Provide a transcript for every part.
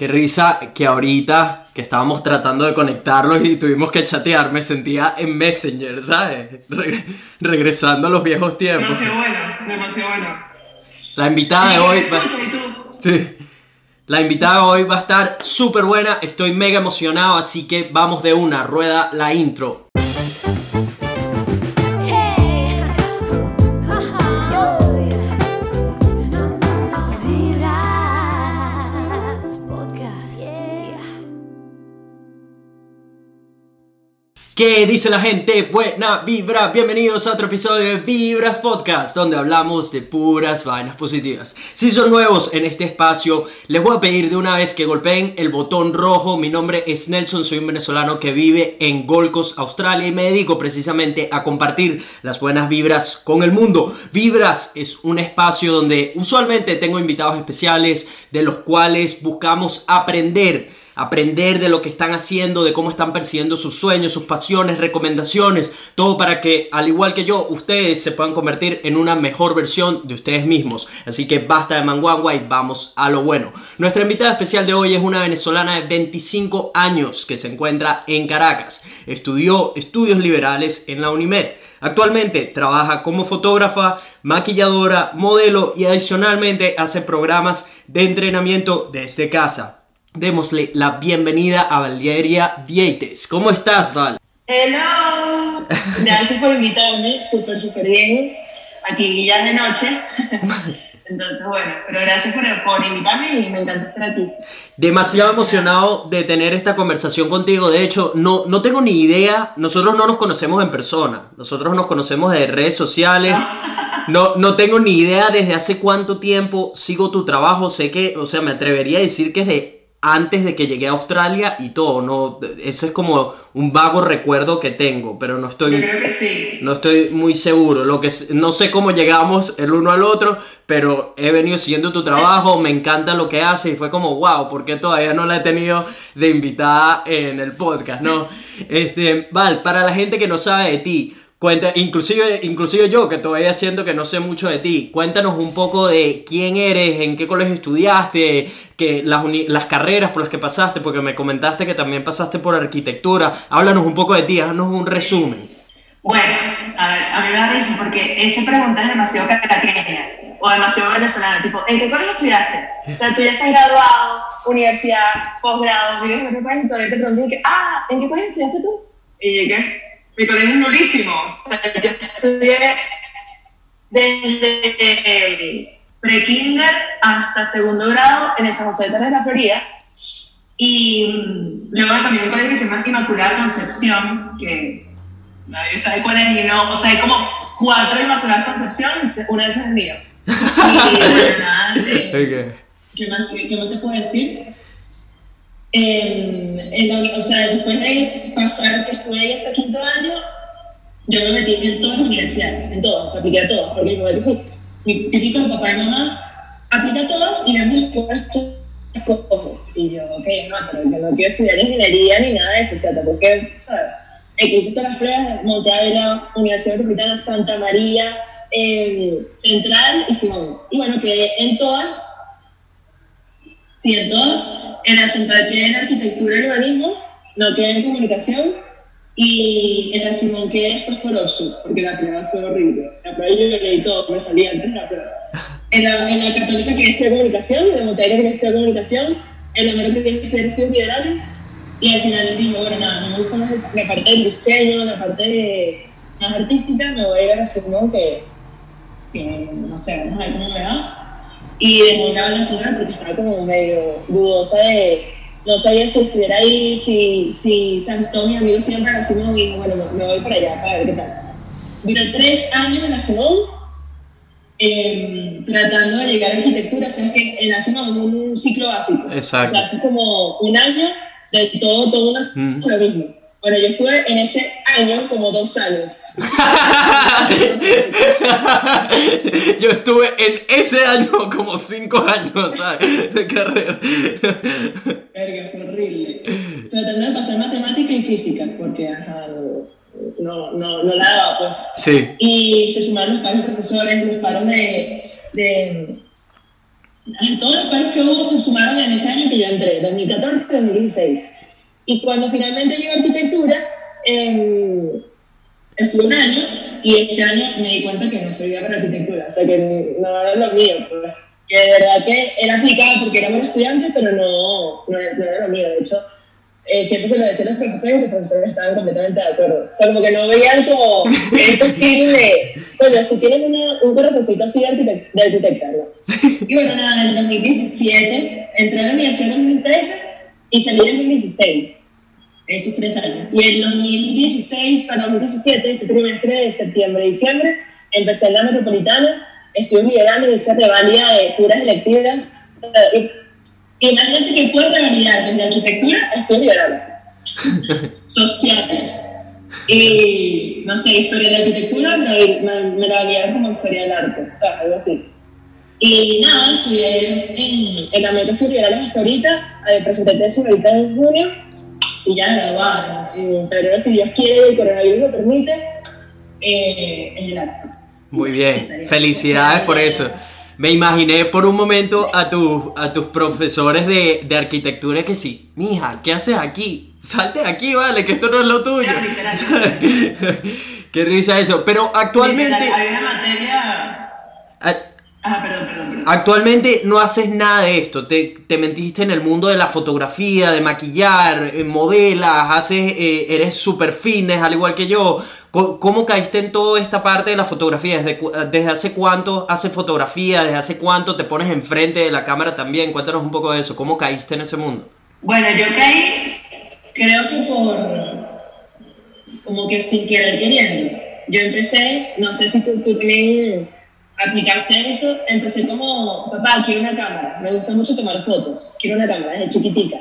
Qué risa que ahorita que estábamos tratando de conectarlos y tuvimos que chatear, me sentía en Messenger, ¿sabes? regresando a los viejos tiempos. Demasiado bueno, demasiado bueno. La invitada de hoy... Va... Sí. La invitada de hoy va a estar súper buena, estoy mega emocionado, así que vamos de una, rueda la intro. ¿Qué dice la gente? Buena vibra, bienvenidos a otro episodio de Vibras Podcast, donde hablamos de puras vainas positivas. Si son nuevos en este espacio, les voy a pedir de una vez que golpeen el botón rojo. Mi nombre es Nelson, soy un venezolano que vive en Gold Coast, Australia, y me dedico precisamente a compartir las buenas vibras con el mundo. Vibras es un espacio donde usualmente tengo invitados especiales de los cuales buscamos aprender aprender de lo que están haciendo, de cómo están persiguiendo sus sueños, sus pasiones, recomendaciones, todo para que, al igual que yo, ustedes se puedan convertir en una mejor versión de ustedes mismos. Así que basta de manguangua y vamos a lo bueno. Nuestra invitada especial de hoy es una venezolana de 25 años que se encuentra en Caracas. Estudió estudios liberales en la UNIMED. Actualmente trabaja como fotógrafa, maquilladora, modelo y adicionalmente hace programas de entrenamiento desde casa démosle la bienvenida a Valeria Dieites. ¿Cómo estás, Val? Hello, gracias por invitarme, súper, súper bien. Aquí ya es de noche. Entonces, bueno, pero gracias por, por, invitarme y me encanta estar aquí. Demasiado emocionado de tener esta conversación contigo. De hecho, no, no tengo ni idea. Nosotros no nos conocemos en persona. Nosotros nos conocemos de redes sociales. No, no tengo ni idea desde hace cuánto tiempo sigo tu trabajo. Sé que, o sea, me atrevería a decir que es de antes de que llegué a Australia y todo, no, eso es como un vago recuerdo que tengo, pero no estoy, creo que sí. no estoy muy seguro, lo que no sé cómo llegamos el uno al otro, pero he venido siguiendo tu trabajo, me encanta lo que hace y fue como wow, porque todavía no la he tenido de invitada en el podcast, no, este, Val, para la gente que no sabe de ti, Cuenta, inclusive, inclusive yo, que todavía siento que no sé mucho de ti, cuéntanos un poco de quién eres, en qué colegio estudiaste, que las, las carreras por las que pasaste, porque me comentaste que también pasaste por arquitectura. Háblanos un poco de ti, haznos un resumen. Bueno, a ver, a mí me da risa porque esa pregunta es demasiado caraqueña o demasiado venezolana, tipo, ¿en qué colegio estudiaste? O sea, tú ya estás graduado, universidad, posgrado, vives en otro país y todavía te preguntas, ah, ¿en qué colegio estudiaste tú? Y llegué, mi colegio es nurísimo. O sea, yo estudié desde pre-kinder hasta segundo grado en el San José de la Florida. Y mm, luego también un colegio que se llama Inmaculada Concepción, que nadie sabe cuál es, y no, o sea, hay como cuatro Inmaculadas Concepción, una de esas es mío. Y bueno, nada, ¿qué, más, ¿qué más te puedo decir? O sea, después de pasar, que estuve ahí hasta quinto año, yo me metí en todas las universidades, en todas, apliqué a todas, porque que sí, mi típico papá y mamá, aplica a todas y vemos después las cosas. Y yo, ok, no, pero yo no quiero estudiar ingeniería ni nada de eso, o sea, tampoco que hice todas las pruebas, Monte la Universidad Metropolitana, Santa María, eh, Central y Simón. Y bueno, quedé en todas, sí, en todas, en la central quedé en arquitectura y urbanismo, no quedé en comunicación, y en la Simón quedé después por OSU, porque la prueba fue horrible. La prueba yo leí todo, me salía antes la prueba. En la, en la católica quedé estudiar comunicación, en la montaña quedé estudiar comunicación, en la mera quedé estudiar estudios liberales, y al final dije, bueno, nada, me gusta más la parte del diseño, la parte más artística, me voy a ir a la Simón que, que no sé, vamos a ver cómo me va y dejé una la señora porque estaba como medio dudosa de, no sabía si estuviera ahí, si, si todos mis amigos siempre la Simón y bueno, me voy para allá para ver qué tal. Duré tres años en la Simón, em, tratando de llegar a arquitectura, sabes que en la Simón es un ciclo básico. Exacto. O sea, hace como un año de todo, todo una, mm. lo mismo. Bueno, yo estuve en ese año como dos años. yo estuve en ese año como cinco años, ¿sabes? De carrera. Verga, fue horrible. Tratando de pasar matemática y física, porque ajá, no, no, no la daba, pues. Sí. Y se sumaron los paros profesores, los paros de, de todos los paros que hubo se sumaron en ese año que yo entré, 2014-2016. Y cuando finalmente llegó arquitectura, eh, estuve un año y ese año me di cuenta que no servía para arquitectura, o sea que no era lo mío, pues. que de verdad que era aplicado porque era buen estudiante, pero no, no, era lo mío, de hecho eh, siempre se lo decía a los profesores y los profesores estaban completamente de acuerdo. O sea, como que no veían como ese feeling de, bueno, si tienes una, un corazoncito así de, arquitect de arquitecta, ¿no? Y bueno, nada, en 2017 entré a la universidad en 2013 y salí en 2016 esos tres años. Y en 2016 para 2017, ese trimestre de septiembre y diciembre, empecé en la metropolitana, estuve liderando y hice revalida de puras electivas. Imagínate que puedo revalidar desde arquitectura a estudios sociales. Y no sé, historia de arquitectura, me, me, me la validaron como historia del arte, o sea, algo así. Y nada, estudié en, en la meta liberales hasta ahorita, eh, presenté tesis ahorita en junio y ya graduaron. En febrero, si Dios quiere y el coronavirus lo permite, eh, en el acto. Muy bien, felicidades por eso. Me imaginé por un momento a, tu, a tus profesores de, de arquitectura que sí, mija, ¿qué haces aquí? Salte de aquí, vale, que esto no es lo tuyo. Qué risa eso. Pero actualmente... hay una materia... Ah, perdón, perdón, Actualmente no haces nada de esto, te, te, mentiste en el mundo de la fotografía, de maquillar, eh, modelas, haces, eh, eres super fitness al igual que yo. ¿Cómo, caíste en toda esta parte de la fotografía? ¿Desde, ¿Desde hace cuánto haces fotografía? ¿Desde hace cuánto te pones enfrente de la cámara también? Cuéntanos un poco de eso, ¿cómo caíste en ese mundo? Bueno, yo caí, creo que por, como que sin querer queriendo. Yo empecé, no sé si tú, tú también aplicaste eso, empecé como, papá, quiero una cámara, me gusta mucho tomar fotos, quiero una cámara desde chiquitita.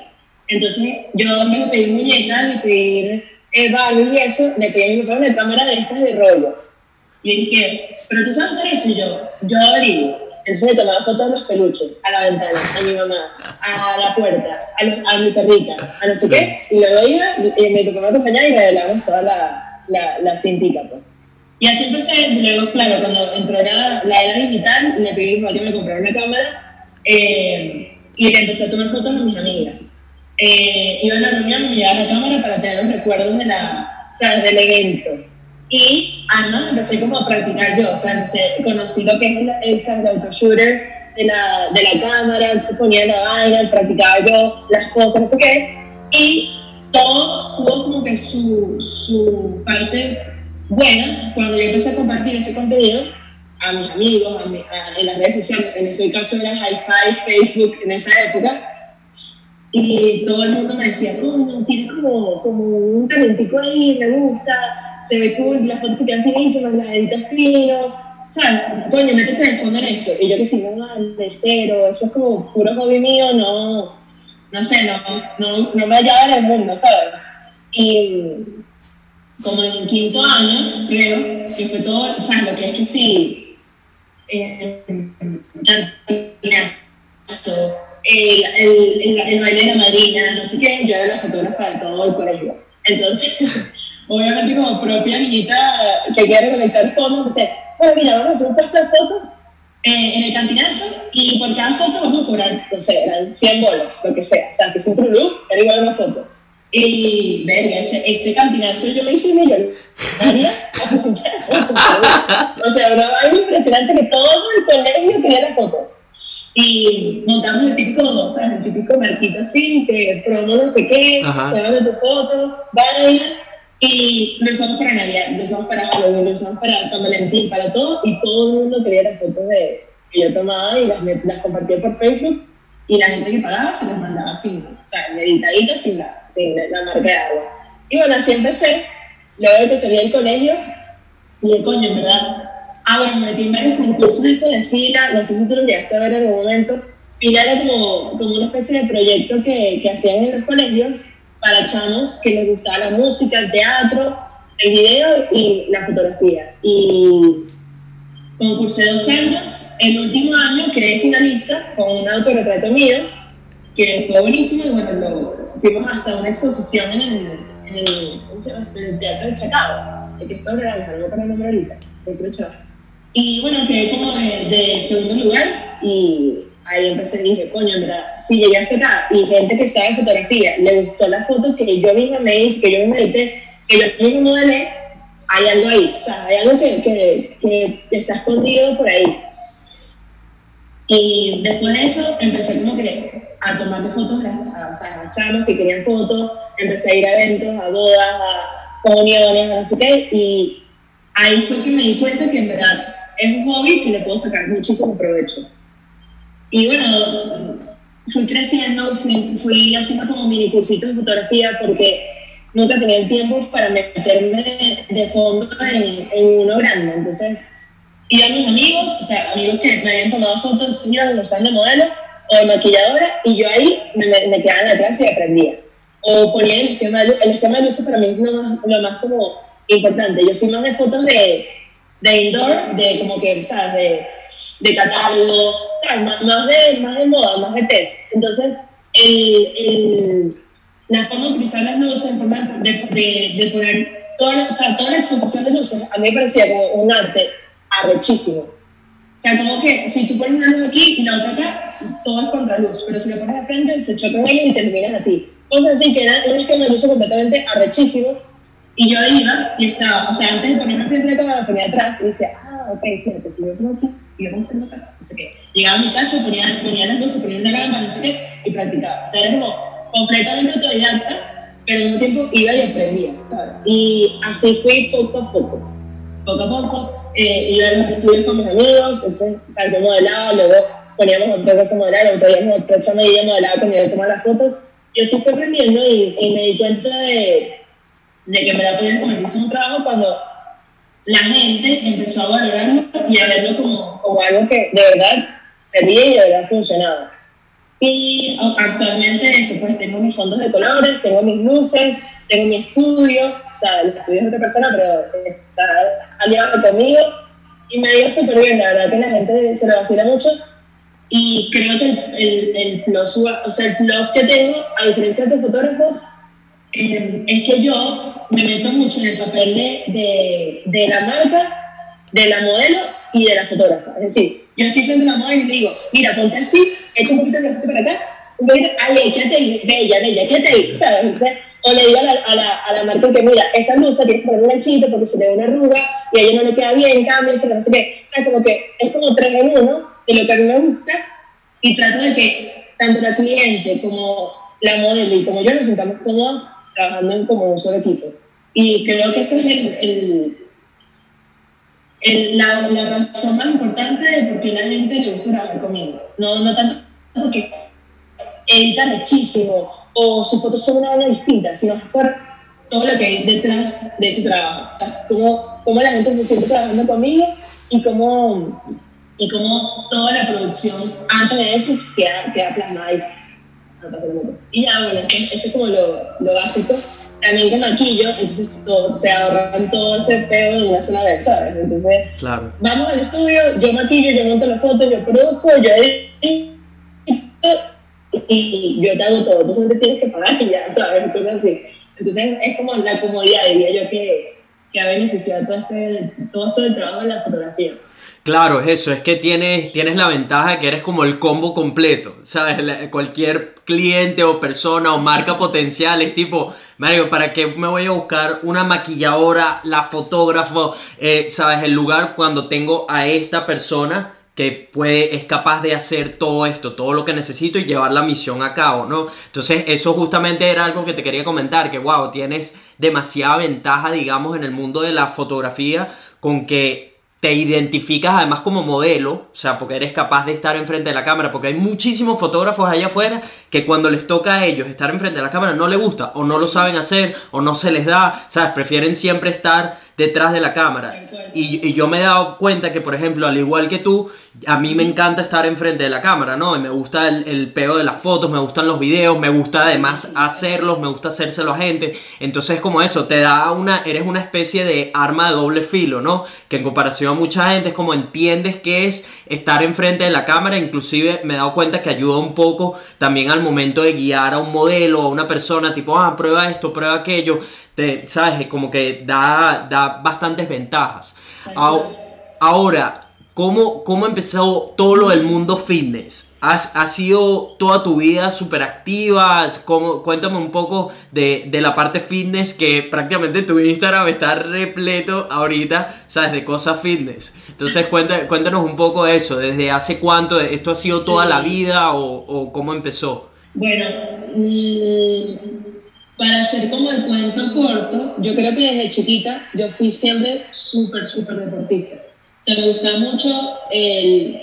Entonces yo me pedí muñecas, me pedir eh, Barbie y eso, le pedí a mi papá una cámara de estas de rollo. Y él dije, pero tú sabes hacer eso, y yo, yo averiguo. Entonces le tomaba fotos a los peluches, a la ventana, a mi mamá, a la puerta, a, mi perrita, a no sé qué, y luego iba, y me tocó acompañar y revelamos toda la, la, la cintica, pues. Y así empecé, luego, claro, cuando entró la, la era digital, le pedí a mi que me comprara una cámara eh, y le empecé a tomar fotos a mis amigas. Eh, iba a una reunión, me llevaba la cámara para tener los recuerdos de la, o sea, del evento. Y además empecé como a practicar yo, o sea, conocí lo que es el, el, el auto-shooter de la, de la cámara, se ponía la vaina, practicaba yo las cosas, no sé qué. Y todo tuvo como que su, su parte bueno, cuando yo empecé a compartir ese contenido a mis amigos, a en las redes sociales, en ese caso era Hi-Fi, Facebook en esa época, y todo el mundo me decía, no, tienes como, un talentico ahí, me gusta, se ve cool, las fotos que quedan finísimas, las editas fino, sea, coño, métete de fondo en eso. Y yo que si no, de cero, eso es como puro hobby mío, no, no sé, no, no, no me hallaba en el mundo, ¿sabes? Y como en quinto año, creo, que fue todo, o sea, lo que es que sí, eh, el, el, el, baile de la madrina, no sé qué, yo era la fotógrafa de todo el colegio. Entonces, obviamente como propia niñita que quiere recolectar fotos, dice, bueno, mira, vamos a hacer un puesto de fotos eh, en el cantinazo y por cada foto vamos a cobrar, no sé, eran 100 bolos, lo que sea. O sea, que siempre un era igual una foto. Y, verga, ese, ese cantinazo yo me hice millonaria. o sea, una vaina impresionante que todo el colegio quería las fotos. Y montamos el típico, o sea, el típico marquito así, que promo no sé qué, te de tu foto, vaina. Y lo usamos para Navidad, lo usamos para Halloween, lo usamos para San Valentín, para todo. Y todo el mundo quería las fotos de, que yo tomaba y las, las compartía por Facebook. Y la gente que pagaba se las mandaba sin, o sea, editaditas sin nada sin la marca de agua. Y bueno, así empecé, luego que salí del colegio, dije, coño, verdad, ah, bueno, me metí en varios concursos de fila, no sé si tú lo llegaste a ver en algún momento, fila era como, como una especie de proyecto que, que hacían en los colegios para chamos que les gustaba la música, el teatro, el video y la fotografía. Y concursé dos años, el último año quedé finalista con un autorretrato mío, que fue buenísimo y bueno, lo, fuimos hasta una exposición en el, en el, en el Teatro de Chacao, el Cristo Naranja, no para el nombre ahorita, Y bueno, quedé como de, de, segundo lugar y ahí empecé y dije, coño, en verdad, si llegaste acá y gente que sabe fotografía le gustó las fotos que yo misma me hice, que yo me edité, que yo mismo modelé, hay algo ahí, o sea, hay algo que, que, que está escondido por ahí. Y después de eso empecé como que a tomarle fotos a, a, chavos que querían fotos, empecé a ir a eventos, a bodas, a comuniones, no sé qué, y ahí fue que me di cuenta que en verdad es un hobby que le puedo sacar muchísimo provecho. Y bueno, fui creciendo, fui, fui haciendo como mini cursitos de fotografía porque nunca tenía el tiempo para meterme de, fondo en, en, uno grande. Entonces, iba a mis amigos, o sea, amigos que me habían tomado fotos, señores, no saben de modelo o de maquilladora, y yo ahí me, me, quedaba en la clase y aprendía. O ponía el esquema, el esquema de luces para mí es lo más, lo más como importante. Yo soy más de fotos de, de indoor, de como que, ¿sabes? De, de catálogo, ¿sabes? Más, de, más de moda, más de test. Entonces, el, el, la forma de utilizar las luces, de, de, de poner toda, o sea, toda la exposición de luces, a mí me parecía como un arte arrechísimo. O sea, como que si tú pones una luz aquí y la otra acá, todo es contra luz, pero si la pones de frente, se choca con ella y te iluminas a ti. Cosas así que era un esquema de luces completamente arrechísimo y yo iba y estaba, o sea, antes de ponerme frente de cámara, me ponía atrás y decía, ah, ok, fíjate, si yo pongo aquí y yo pongo acá, no sé qué. Llegaba a mi casa, ponía, ponía las luces, ponía la cámara, no sé qué, y practicaba. O sea, era como completamente autodidacta, pero al mismo tiempo iba y aprendía, ¿sabes? Y así fui poco a poco. Poco a poco, eh, iba a los estudios con mis amigos, entonces, o sea, yo modelaba, luego poníamos otra cosa modelar, luego traíamos otra cosa medida modelaba cuando yo tomaba las fotos. Y así fui aprendiendo y, y me di cuenta de de que me la podía convertirse en un trabajo cuando la gente empezó a valorarlo y a verlo como, como algo que de verdad servía y de verdad funcionaba. Y actualmente eso, pues tengo mis fondos de colores, tengo mis luces, tengo mi estudio, o sea, el estudio es de otra persona, pero está aliado conmigo y me ido súper bien, la verdad que la gente se lo vacila mucho y creo que el, el, el, plus, o sea, el plus que tengo, a diferencia de fotógrafos, eh, es que yo me meto mucho en el papel de, de, de, la marca, de la modelo y de la fotógrafa. Es decir, yo estoy frente a la modelo y le digo, mira, ponte así, echa un poquito el bracito para acá, un poquito, ay, quédate ahí, bella, bella, quédate ahí, ¿sabes? Entonces, o le digo a la, a la, a la marca que, mira, esa blusa tienes que poner un ganchito porque se le da una arruga y a ella no le queda bien, cambia, no sé qué. O sea, como que es como tres en uno de lo que a mí me gusta y trato de que tanto la cliente como la modelo y como yo nos sentamos cómodos trabajando en como un solo equipo. Y creo que esa es el, el, el, la, la, razón más importante de por qué la gente le gusta trabajar conmigo. No, no tanto porque edita muchísimo o sus fotos son una manera distinta, sino por todo lo que hay detrás de ese trabajo. O sea, cómo, cómo la gente se siente trabajando conmigo y cómo, y cómo toda la producción antes de eso queda, queda plasmada ahí. Y ya, bueno, eso, eso es como lo, lo, básico. También que maquillo, entonces todo, se ahorran todo ese pego de una sola vez, ¿sabes? Entonces, claro. vamos al estudio, yo maquillo, yo monto las fotos, yo produzco, yo edito y yo te hago todo. Tú solamente tienes que pagar y ya, ¿sabes? Así. Entonces, es como la comodidad, diría yo, que, que ha beneficiado todo, este, todo esto del trabajo de la fotografía. Claro, es eso, es que tienes, tienes la ventaja de que eres como el combo completo, ¿sabes? Cualquier cliente o persona o marca potencial es tipo, Mario, ¿para qué me voy a buscar una maquilladora, la fotógrafo, eh, ¿sabes? El lugar cuando tengo a esta persona que puede, es capaz de hacer todo esto, todo lo que necesito y llevar la misión a cabo, ¿no? Entonces eso justamente era algo que te quería comentar, que wow, tienes demasiada ventaja, digamos, en el mundo de la fotografía con que te identificas además como modelo, o sea, porque eres capaz de estar enfrente de la cámara, porque hay muchísimos fotógrafos allá afuera que cuando les toca a ellos estar enfrente de la cámara no les gusta, o no lo saben hacer, o no se les da, ¿sabes? Prefieren siempre estar detrás de la cámara. Y, y, yo me he dado cuenta que, por ejemplo, al igual que tú, a mí me encanta estar enfrente de la cámara, ¿no? Y me gusta el, el pego de las fotos, me gustan los videos, me gusta además hacerlos, me gusta hacérselo a gente. Entonces, como eso, te da una, eres una especie de arma de doble filo, ¿no? Que en comparación a mucha gente es como entiendes que es estar enfrente de la cámara, inclusive me he dado cuenta que ayuda un poco también al momento de guiar a un modelo, a una persona, tipo, ah, prueba esto, prueba aquello ¿sabes? Como que da, da bastantes ventajas. Ahora, ¿cómo, ¿cómo empezó todo lo del mundo fitness? Has, has sido toda tu vida súper activa. ¿Cómo- Cuéntame un poco de, de la parte fitness que prácticamente tu Instagram está repleto ahorita, ¿sabes? De cosas fitness. Entonces cuenta, cuéntanos un poco de eso. ¿Desde hace cuánto? ¿Esto ha sido toda la vida o, o cómo empezó? Bueno, mm, para hacer como el cuento corto, yo creo que desde chiquita yo fui siempre súper, súper deportista. O sea, me gustaba mucho el,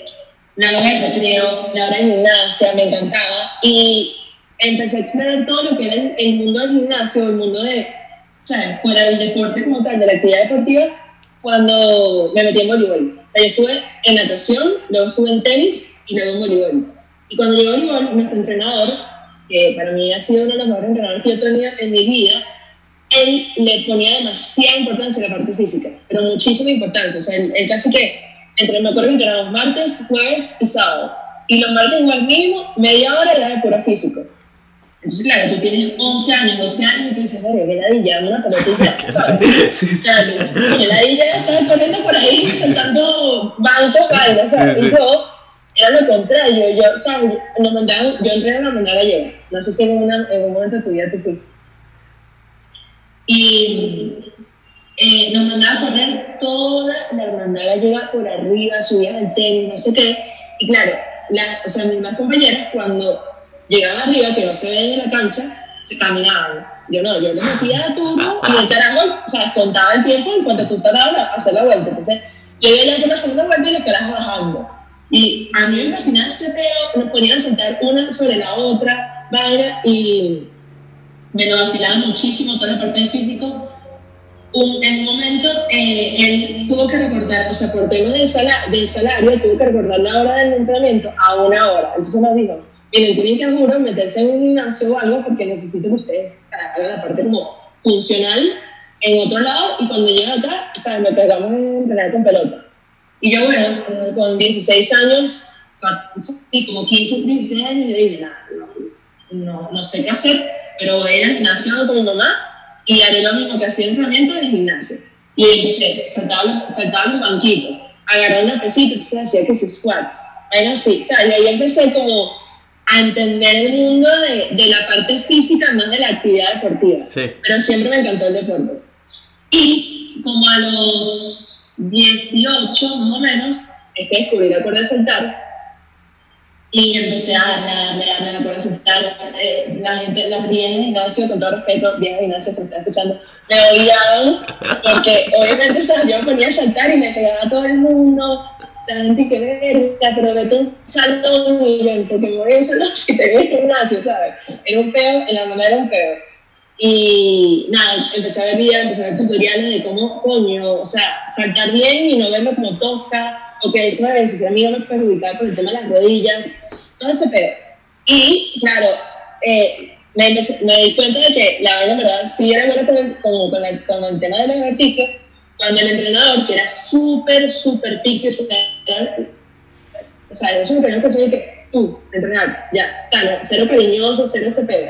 la hora de recreo, la hora de gimnasia, me encantaba. Y empecé a explorar todo lo que era el, el mundo del gimnasio, el mundo de, o sea, fuera del deporte como tal, de la actividad deportiva, cuando me metí en voleibol. O sea, yo estuve en natación, luego estuve en tenis y luego en voleibol. Y cuando llegó voleibol, nuestro entrenador, que para mí ha sido uno de los mejores entrenadores que yo he tenido en mi vida, él le ponía demasiada importancia a la parte física, pero muchísima importancia. O sea, él, él casi que, entre, me acuerdo que entrenamos martes, jueves y sábado. Y los martes igual mínimo, media hora era de puro físico. Entonces, claro, tú tienes 11 años, 12 años y tú dices, oye, que ladilla, una pelotita, ¿sabes? Sí, sí. O sea, que, que ladilla estaba corriendo por ahí, saltando bancos, vainas, ¿sabes? Sí. Y yo, era lo contrario, yo, ¿sabes? Nos mandaban, yo entré en la hermandad gallega, no sé si en, una, en un momento de tu vida tú fuiste. Y eh, nos mandaba a correr toda la hermandad gallega por arriba, subías al tenis, no sé qué. Y claro, la, o sea, mis más compañeras, cuando llegaban arriba, que no se ve de la cancha, se caminaban. Yo no, yo le metía a turno y el carajo, o sea, contaba el tiempo en cuanto tú tardabas a hacer la vuelta. Entonces, yo iba ya la segunda vuelta y los carajos bajando. Y a mí me fascinaba ese peo, nos ponían a sentar una sobre la otra, vaina, y me lo vacilaba muchísimo toda la parte de físico. Un, en un momento eh, él tuvo que recortar, o sea, por temas del, sala, del salario, tuvo que recortar la hora del entrenamiento a una hora. Entonces nos dijo, miren, tienen que juro meterse en un gimnasio o algo porque necesito que ustedes hagan la parte como funcional en otro lado y cuando lleguen acá, o sea, nos cargamos en entrenar con pelota. Y yo, bueno, con 16 años, sí, como 15, 16 años, yo dije, nada, no, no, no sé qué hacer, pero voy a ir al gimnasio con mi mamá y haré lo mismo que hacía entrenamiento en el gimnasio. Y empecé, saltaba, saltaba un banquito, agarraba una pesita, entonces hacía que se squats, era así, o sea, y ahí empecé como a entender el mundo de, de la parte física más de la actividad deportiva. Sí. Pero siempre me encantó el deporte. Y como a los 18 más o menos, es que descubrí la cuerda de saltar y empecé a darle, a darle, a darle a saltar. Eh, la gente, las viejas de gimnasio, con todo respeto, viejas de gimnasio, se está escuchando, me odiaban porque obviamente o sea, yo ponía a saltar y me pegaba a todo el mundo. La gente que verga, pero vete un salto un millón, porque me voy a solo si te en el gimnasio, ¿sabes? Era un peo, en la manera era un peo. Y nada, empecé a ver videos, empecé a ver tutoriales de cómo, coño, o sea, saltar bien y no verme como tosca, o que eso me beneficia a mí no me perjudicaba por el tema de las rodillas, todo ese pedo. Y claro, eh, me, me di cuenta de que la vaina, verdad, sí era buena con con, con la- con el tema del ejercicio, cuando el entrenador, que era súper, súper pique, o sea, era- o sea, eso es lo que yo que tú, entrenar, ya, o sea, cero cariñoso, cero ese pedo.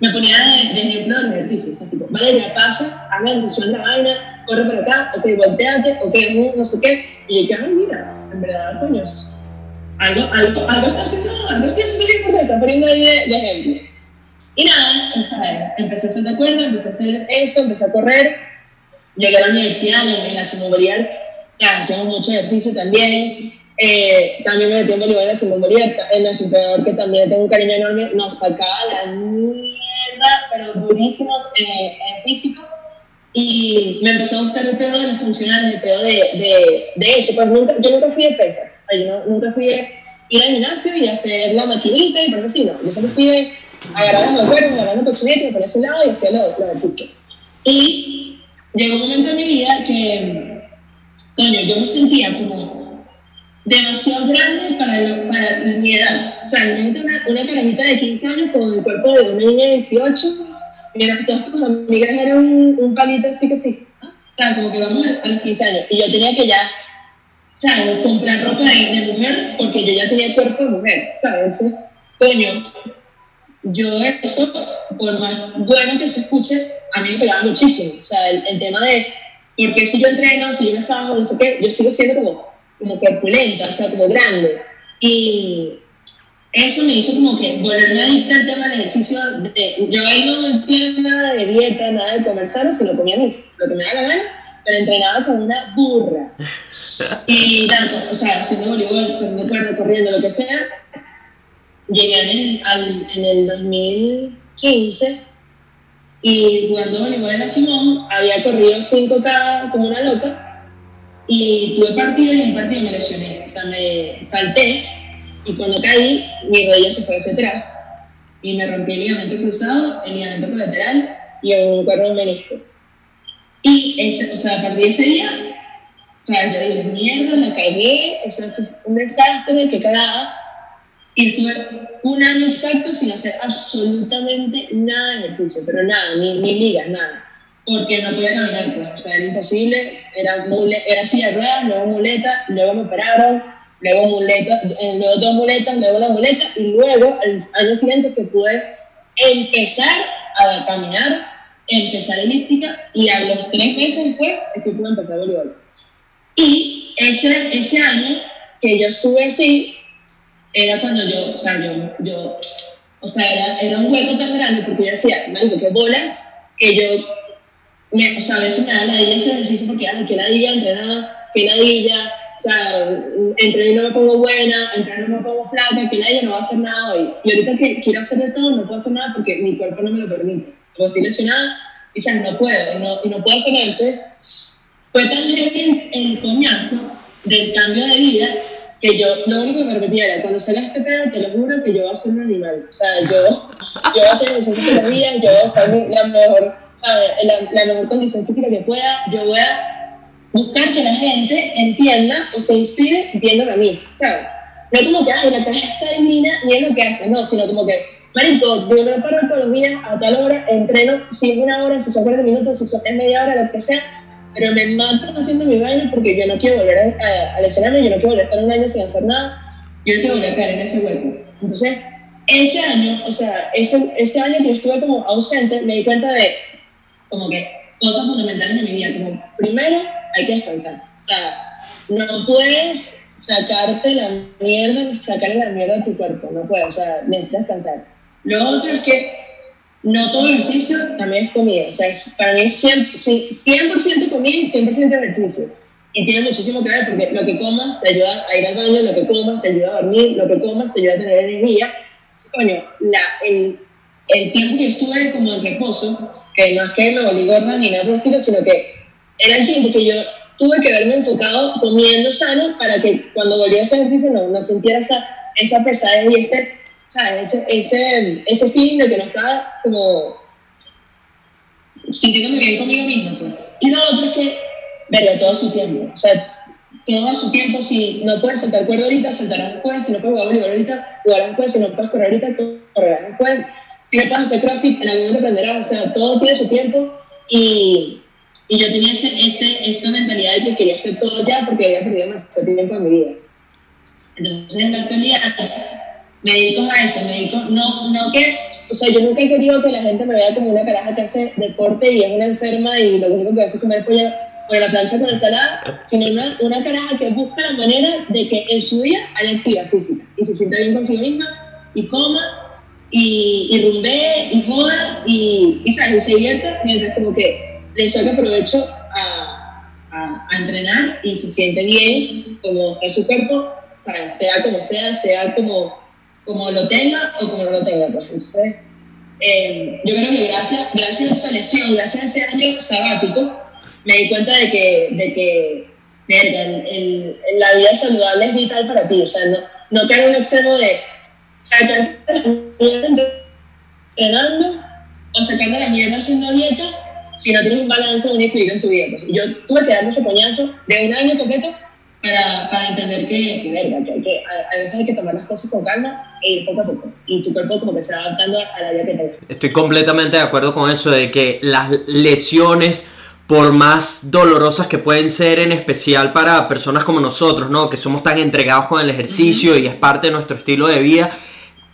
Me ponía de, de ejemplo el ejercicio, o sea, tipo, Valeria, pasa, haz la ejecución de la vaina, corre por acá, ok, volteate, ok, no sé qué, y yo que, ay, mira, en verdad, coños, algo, algo, algo está haciendo, algo estoy haciendo bien está poniendo ahí de, de ejemplo. Y nada, o sea, empecé a hacer de cuerda, empecé a hacer eso, empecé a correr, llegué a la universidad, en la ya, hacíamos mucho ejercicio también, eh, también me metí en voleibol en la Bolívar, en nuestro entrenador que también tengo un cariño enorme, nos sacaba la mierda, pero durísimo eh, en físico, y me empezó a gustar el pedo de los funcionales, el pedo de, eso, pues nunca, yo nunca fui de pesas, o sea, yo nunca fui de ir al gimnasio y hacer la maquinita y por así, no, yo siempre fui de agarrar las mancuernas, agarrar una colchoneta, me ponía a su lado y hacía lo, lo. Y llegó un momento en mi vida que, coño, yo me sentía como demasiado grande para, para mi edad. O sea, imagínate una, una carajita de 15 años con el cuerpo de una niña de 18, mira, todas tus amigas eran un, un palito así que sí. ¿no? O sea, como que vamos a, los 15 años. Y yo tenía que ya, ¿sabes? Comprar ropa de, de mujer porque yo ya tenía cuerpo de mujer, ¿sabes? Coño, yo eso, por más bueno que se escuche, a mí me pegaba muchísimo. O sea, el, el tema de, porque si yo entreno, si yo me fajo, no sé qué, yo sigo siendo como, como corpulenta, o sea, como grande. Y eso me hizo como que volverme adicta al tema del ejercicio. De, yo ahí no metía nada de dieta, nada de comer sano, sino comía lo que me daba la gana, pero entrenaba como una burra. Y nada, o sea, haciendo voleibol, haciendo cuerda, corriendo, lo que sea. Llegué en el, al, en el 2015 y jugando voleibol en la Simón, había corrido 5K como una loca y tuve partido y en un partido me lesioné, o sea, me salté y cuando caí, mi rodilla se fue hacia atrás y me rompí el ligamento cruzado, el ligamento colateral y un cuerno menisco. Y ese, o sea, a partir de ese día, o sea, yo dije, mierda, me caí, o sea, fue un desastre, que cagada. Y estuve un año exacto sin hacer absolutamente nada de ejercicio, pero nada, ni, ni ligas, nada. Porque no podía caminar, pues, o sea, era imposible, era, mule, era silla de ruedas, luego muleta, luego me operaron, luego muleta, eh, luego dos muletas, luego la muleta, y luego al año siguiente que pude empezar a caminar, empezar elíptica, y a los tres meses después es que pude empezar voleibol. Y ese, ese año que yo estuve así, era cuando yo, o sea, yo, yo o sea, era, era un hueco tan grande porque yo decía, digo, que bolas, que yo, me, o sea, a veces me da la ese ejercicio porque, ay, que ladilla, entrenaba, que ladilla, o sea, entre no me pongo buena, entre no me pongo flaca, que nadie no va a hacer nada hoy. Y ahorita que quiero hacer de todo, no puedo hacer nada porque mi cuerpo no me lo permite. Porque estoy lesionada sabes, no puedo, y no, y no puedo hacer eso. Fue tan el, el coñazo del cambio de vida que yo lo único que me repetía era, cuando salga este pedo, te lo juro que yo voy a ser un animal. O sea, yo, yo voy a hacer ejercicio todos los días, yo voy a estar la mejor, ¿sabes? La, la mejor condición física que pueda, yo voy a buscar que la gente entienda o se inspire viéndome a mí, ¿sabes? No como que, ay, la cara está divina, ni es lo que hace, no, sino como que, marico, yo me paro todos los días a tal hora, entreno, si es una hora, si son 40 minutos, si son media hora, lo que sea, pero me mato haciendo mi baño porque yo no quiero volver a, a, lesionarme, yo no quiero volver a estar un año sin hacer nada, yo no quiero volver a caer en ese hueco. Entonces, ese año, o sea, ese, ese año que estuve como ausente, me di cuenta de como que cosas fundamentales de mi vida, como primero, hay que descansar. O sea, no puedes sacarte la mierda, sacarle la mierda a tu cuerpo, no puedes, o sea, necesitas descansar. Lo otro es que no todo ejercicio también es comida, o sea, es, para mí es 100%, 100 comida y 100% ejercicio. Y tiene muchísimo que ver porque lo que comas te ayuda a ir al baño, lo que comas te ayuda a dormir, lo que comas te ayuda a tener energía. Entonces, coño, la, el, el tiempo que estuve como en reposo, que no es que me volví gorda ni nada por el estilo, sino que era el tiempo que yo tuve que verme enfocado comiendo sano para que cuando volviera a hacer ejercicio no, no sintiera esa, esa pesadez y ese, ese, ese, ese feeling de que no estaba como sintiéndome bien conmigo mismo. Pues. Y lo otro es que verle todo su tiempo. O sea, todo su tiempo, si no puedes saltar cuerda ahorita, saltarás después, si no puedes jugar voleibol ahorita, jugarás después, si no puedes correr ahorita, correrás después, si no puedes hacer crossfit, en algún aprenderás, o sea, todo tiene su tiempo y y yo tenía ese, ese, esta mentalidad de que quería hacer todo ya porque había perdido más tiempo en mi vida. Entonces, en la actualidad, me dedico a eso, me dedico, no, no que, o sea, yo nunca he querido que la gente me vea como una caraja que hace deporte y es una enferma y lo único que hace es comer pollo o la plancha con ensalada, sino una, una caraja que busca la manera de que en su día haya actividad física y se sienta bien consigo misma y coma y, y rumbee y joda y, y, se divierta mientras como que le saca provecho a, a, entrenar y se siente bien como en su cuerpo, sea, como sea, sea como, como lo tenga o como no lo tenga. Pues. Entonces, eh, yo creo que gracias, gracias a esa lesión, gracias a ese año sabático, me di cuenta de que, de que el, el, la vida saludable es vital para ti. O sea, no, no caer en un extremo de sacar entrenando o sacar de la mierda haciendo dieta si no tienes un balance, un equilibrio en tu vida. Yo tuve que darme ese coñazo de un año completo para, para entender que, que, verga, que, hay que a, a, veces hay que tomar las cosas con calma e ir poco a poco. Y tu cuerpo como que se va adaptando a la vida que tengas. Estoy completamente de acuerdo con eso, de que las lesiones por más dolorosas que pueden ser en especial para personas como nosotros, ¿no? Que somos tan entregados con el ejercicio uh -huh. y es parte de nuestro estilo de vida,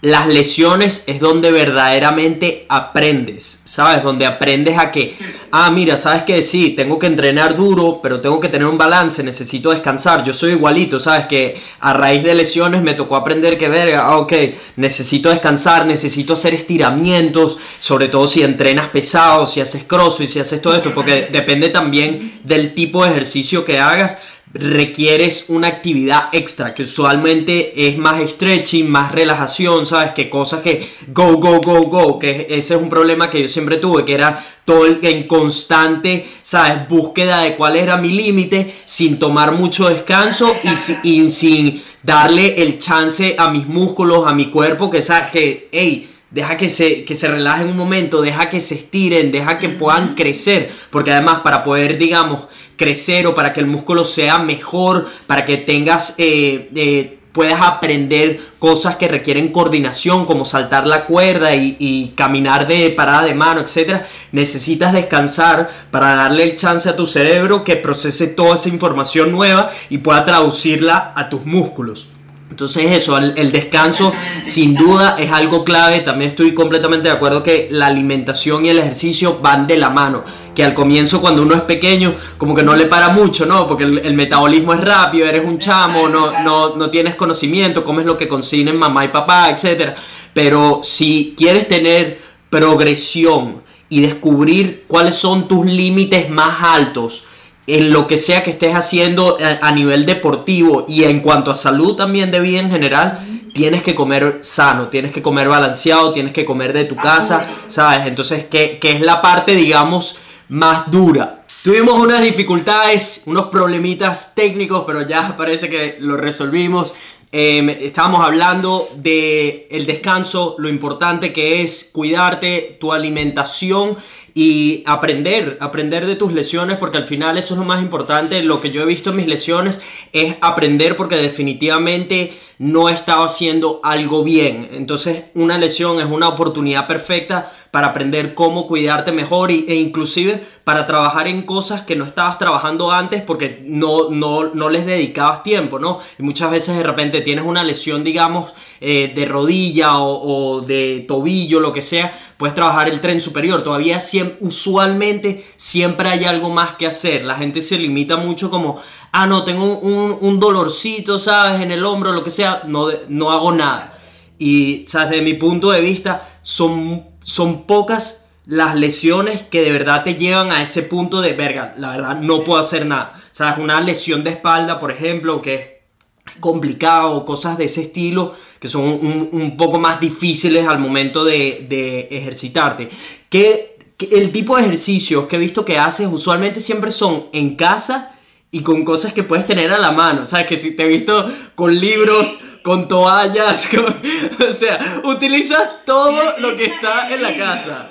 las lesiones es donde verdaderamente aprendes, ¿sabes? Donde aprendes a que, ah, mira, sabes que sí, tengo que entrenar duro, pero tengo que tener un balance, necesito descansar. Yo soy igualito, ¿sabes? Que a raíz de lesiones me tocó aprender que, verga, ah, ok, necesito descansar, necesito hacer estiramientos, sobre todo si entrenas pesado, si haces crossfit, si haces todo esto, porque depende también del tipo de ejercicio que hagas requieres una actividad extra que usualmente es más stretching, más relajación, ¿sabes? Que cosas que go, go, go, go, que ese es un problema que yo siempre tuve, que era todo el, en constante, ¿sabes? Búsqueda de cuál era mi límite sin tomar mucho descanso y, sin darle el chance a mis músculos, a mi cuerpo, que sabes que, hey, deja que se, que se relajen un momento, deja que se estiren, deja que puedan crecer, porque además para poder, digamos, crecer o para que el músculo sea mejor, para que tengas, eh, eh, puedas aprender cosas que requieren coordinación, como saltar la cuerda y, caminar de parada de mano, etc. Necesitas descansar para darle el chance a tu cerebro que procese toda esa información nueva y pueda traducirla a tus músculos. Entonces eso, el, descanso sin duda es algo clave. También estoy completamente de acuerdo que la alimentación y el ejercicio van de la mano. Que al comienzo cuando uno es pequeño como que no le para mucho, ¿no? Porque el, metabolismo es rápido, eres un chamo, no, no, no tienes conocimiento, comes lo que consiguen mamá y papá, etc. Pero si quieres tener progresión y descubrir cuáles son tus límites más altos, en lo que sea que estés haciendo a, nivel deportivo y en cuanto a salud también de vida en general, tienes que comer sano, tienes que comer balanceado, tienes que comer de tu casa, ¿sabes? Entonces, ¿qué, es la parte, digamos, más dura? Tuvimos unas dificultades, unos problemitas técnicos, pero ya parece que lo resolvimos. Em, estábamos hablando de el descanso, lo importante que es cuidarte, tu alimentación y aprender, aprender de tus lesiones, porque al final eso es lo más importante. Lo que yo he visto en mis lesiones es aprender porque definitivamente no estaba haciendo algo bien. Entonces una lesión es una oportunidad perfecta para aprender cómo cuidarte mejor e inclusive para trabajar en cosas que no estabas trabajando antes porque no, no, no les dedicabas tiempo, ¿no? Y muchas veces de repente tienes una lesión, digamos, eh, de rodilla o, de tobillo, lo que sea, puedes trabajar el tren superior. Todavía usualmente siempre hay algo más que hacer. La gente se limita mucho como, ah, no, tengo un, un dolorcito, ¿sabes? En el hombro, lo que sea, no, no hago nada. Y, ¿sabes? Desde mi punto de vista, son son pocas las lesiones que de verdad te llevan a ese punto de verga, la verdad no puedo hacer nada. O una lesión de espalda, por ejemplo, que es complicado, cosas de ese estilo que son un, poco más difíciles al momento de, ejercitarte. Que, el tipo de ejercicios que he visto que haces usualmente siempre son en casa y con cosas que puedes tener a la mano. O sea, que si te he visto con libros con toallas, o sea, utilizas todo lo que está en la casa.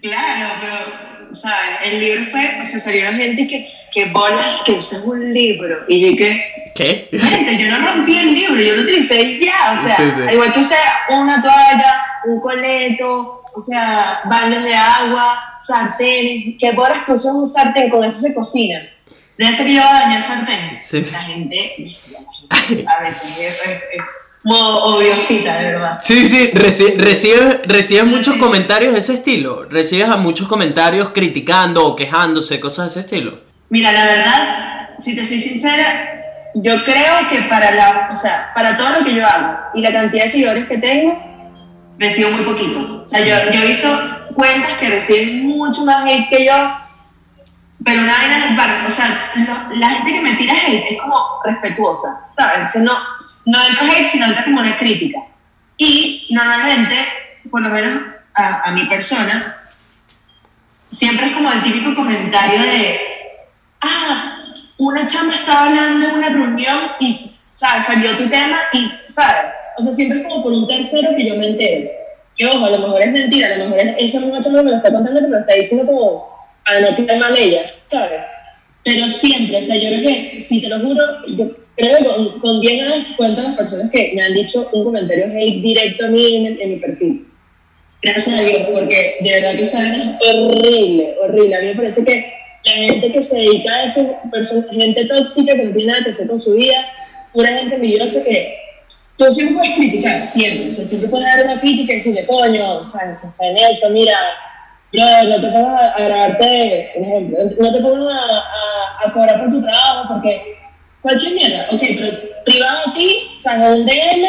Claro, pero, o sea, el libro fue, o sea, salieron gente que, que bolas que usan un libro, y yo que... ¿Qué? Gente, yo no rompí el libro, yo lo utilicé y ya, o sea, igual que usé una toalla, un coleto, o sea, baños de agua, sartén, que bolas que usan un sartén, con eso se cocina. Debe ser que yo voy a dañar el sartén. Sí. La gente, a veces es, modo odiosita, de verdad. Sí, sí, recibes, recibes muchos comentarios de ese estilo. Recibes a muchos comentarios criticando o quejándose, cosas de ese estilo. Mira, la verdad, si te soy sincera, yo creo que para la, o sea, para todo lo que yo hago y la cantidad de seguidores que tengo, recibo muy poquito. O sea, yo, yo he visto cuentas que reciben mucho más hate que yo, pero una vaina, o sea, la gente que me tira hate es como respetuosa, ¿sabes? no, no entra hate, sino entra como una crítica. Y normalmente, por lo menos a, a mi persona, siempre es como el típico comentario de, ah, una chama estaba hablando en una reunión y, ¿sabes? Salió tu tema y, ¿sabes? O sea, siempre es como por un tercero que yo me entero. Que ojo, a lo mejor es mentira, a lo mejor es, esa misma chama me lo está contando, pero lo está diciendo como a no quedar mal ella, ¿sabes? Pero siempre, o sea, yo creo que, si te lo juro, yo creo que con, con 10 años cuentan las personas que me han dicho un comentario hate directo a mí en, mi perfil. Gracias a Dios, porque de verdad que es horrible, horrible. A mí me parece que la gente que se dedica a eso, gente tóxica que no tiene nada que hacer con su vida, pura gente envidiosa que, tú siempre puedes criticar, siempre, o sea, siempre puedes dar una crítica y decirle, coño, o sea, o sea Nelson, mira, no te pongas a, grabarte, por ejemplo, no te pongas a, a, a, cobrar por tu trabajo, porque cualquier mierda, ok, pero privado a ti, o sea, un DM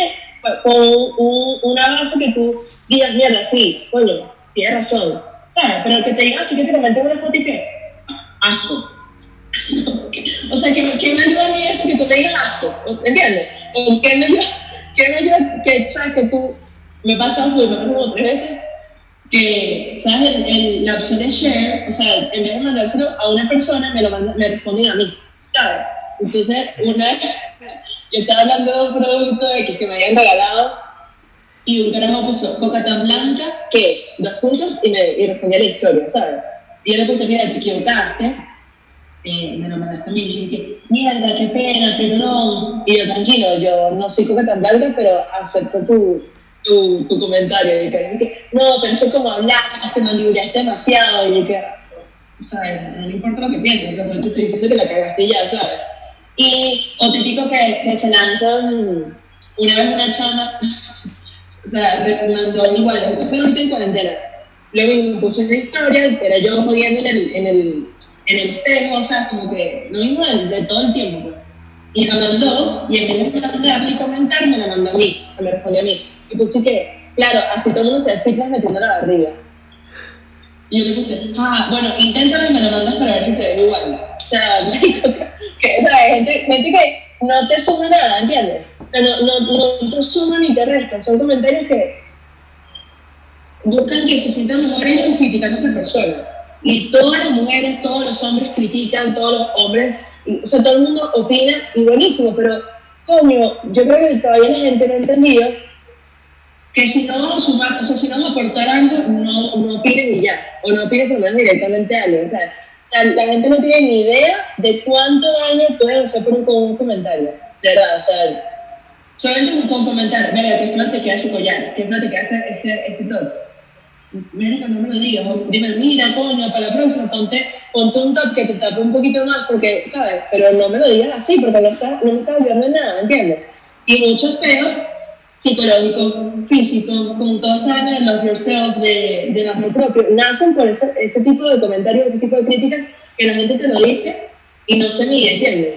con un, una base que tú digas, mierda, sí, coño, tienes razón, ¿sabes? Pero que te digan así que te comenten una foto y que, asco. o sea, que, que me ayuda a mí eso que tú me digas asco, ¿entiendes? ¿Qué me ayuda? ¿Qué me ayuda? Que, ¿sabes? Que tú, me pasa, me pasa como tres veces, que, ¿sabes? El, la opción de share, o sea, en vez de mandárselo a una persona, me lo manda, me responden a mí, ¿sabes? Entonces, una vez yo estaba hablando de un producto que me habían regalado y un carajo puso coca tan blanca que dos puntos y me y respondía la historia, ¿sabes? Y yo le puse, mira, te equivocaste, eh, me lo mandaste a mí y dije, mierda, qué pena, perdón. Y yo, tranquilo, yo no soy coca tan blanca, pero acepto tu, tu, tu comentario. Y dije, no, pero es que como hablaste, mandibulaste demasiado. Y dije, ¿sabes? No importa lo que pienses, o sea, te estoy diciendo que la cagaste ya, ¿sabes? Y o típico que, que se lanzan una vez una chama, o sea, mandó igual, fue ahorita en cuarentena. Luego me puso una historia, pero yo jodiendo en el, en el, en el espejo, o sea, como que no igual, de todo el tiempo, pues. Y la mandó, y en vez de mandarle y comentar, me la mandó a mí, se me respondió a mí. Y puse que, claro, así todo el mundo se despierta metiendo la barriga. Y yo le puse, ah, bueno, inténtalo y me lo mandas para ver si te ve igual. O sea, que, o sea, gente, gente que no te suma nada, ¿entiendes? O sea, no, no, no te suma ni te resta, son comentarios que buscan que se sientan mejores ellos criticando a otra persona. Y todas las mujeres, todos los hombres critican, todos los hombres, o sea, todo el mundo opina y buenísimo, pero coño, yo creo que todavía la gente no ha entendido que si no sumar, o sea, si no aportar algo, no, no opinen y ya, o no opinen por menos directamente algo, o sea, o sea, la gente no tiene ni idea de cuánto daño pueden hacer por un, un comentario, de verdad, o sea, solamente con comentar, mira, que no te queda ese collar, que no te queda ese, ese, ese top. Mira que no me lo digas, dime, mira, coño, para la próxima ponte, ponte un top que te tape un poquito más, porque, ¿sabes? Pero no me lo digas así, porque no, está, no me está ayudando en nada, ¿entiendes? Y muchos peos psicológico, físico, con todo este de love yourself, de, del amor propio, nacen por ese, ese tipo de comentarios, ese tipo de críticas que la gente te lo dice y no se mide, ¿entiendes?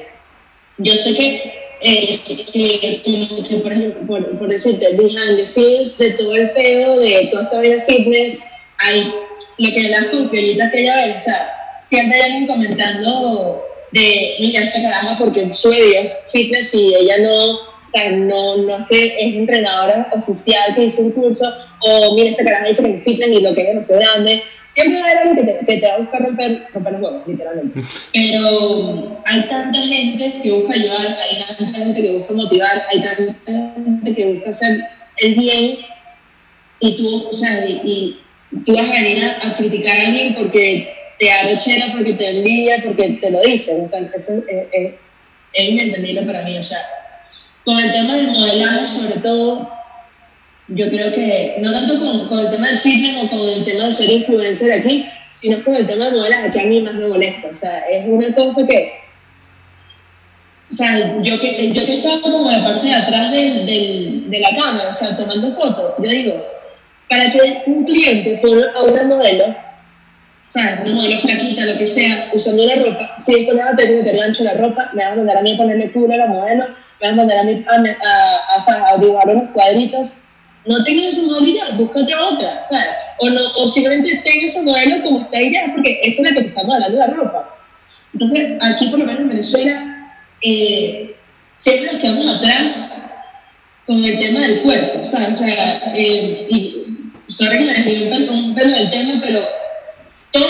Yo sé que, eh, que, que, por ejemplo, por, por, decirte, behind the scenes de todo el pedo, de toda esta vida fitness, hay lo que las concretas que ella ve, o sea, siempre hay alguien comentando de, mira, esta caraja porque sube fitness y ella no o sea, no, no es que es entrenadora oficial que hizo un curso, o mira, esta caraja dice que es fitness y lo que es demasiado grande. Siempre va a haber alguien que te, que te va a buscar romper, romper los huevos, literalmente. Pero hay tanta gente que busca ayudar, hay tanta gente que busca motivar, hay tanta gente que busca hacer el bien, y tú, o sea, y, tú vas a venir a, criticar a alguien porque te arrochera, porque te envidia, porque te lo dicen. O sea, eso es, es, es inentendible para mí. O sea, con el tema del modelaje, sobre todo, yo creo que, no tanto con, con, el tema del fitness o con el tema de ser influencer aquí, sino con el tema del modelaje, que a mí más me molesta. O sea, es una cosa que, o sea, yo que, yo que estaba como en la parte de atrás del, del, de la cámara, o sea, tomando fotos, yo digo, para que un cliente ponga a una modelo, o sea, una modelo flaquita, lo que sea, usando la ropa, si esto le va a tener que ancho la ropa, me va a mandar a mí a ponerle cura a la modelo, a mandar a, mí a, a, dibujar unos cuadritos. No tengas esa modalidad, búscate otra. O, no, o simplemente ten ese modelo como está ya, porque esa es la que te estamos hablando de la ropa. Entonces, aquí por lo menos en Venezuela, eh, siempre nos quedamos atrás con el tema del cuerpo, ¿sabes? O sea, eh, y, sorry que me desvío un, un pelo del tema, pero todo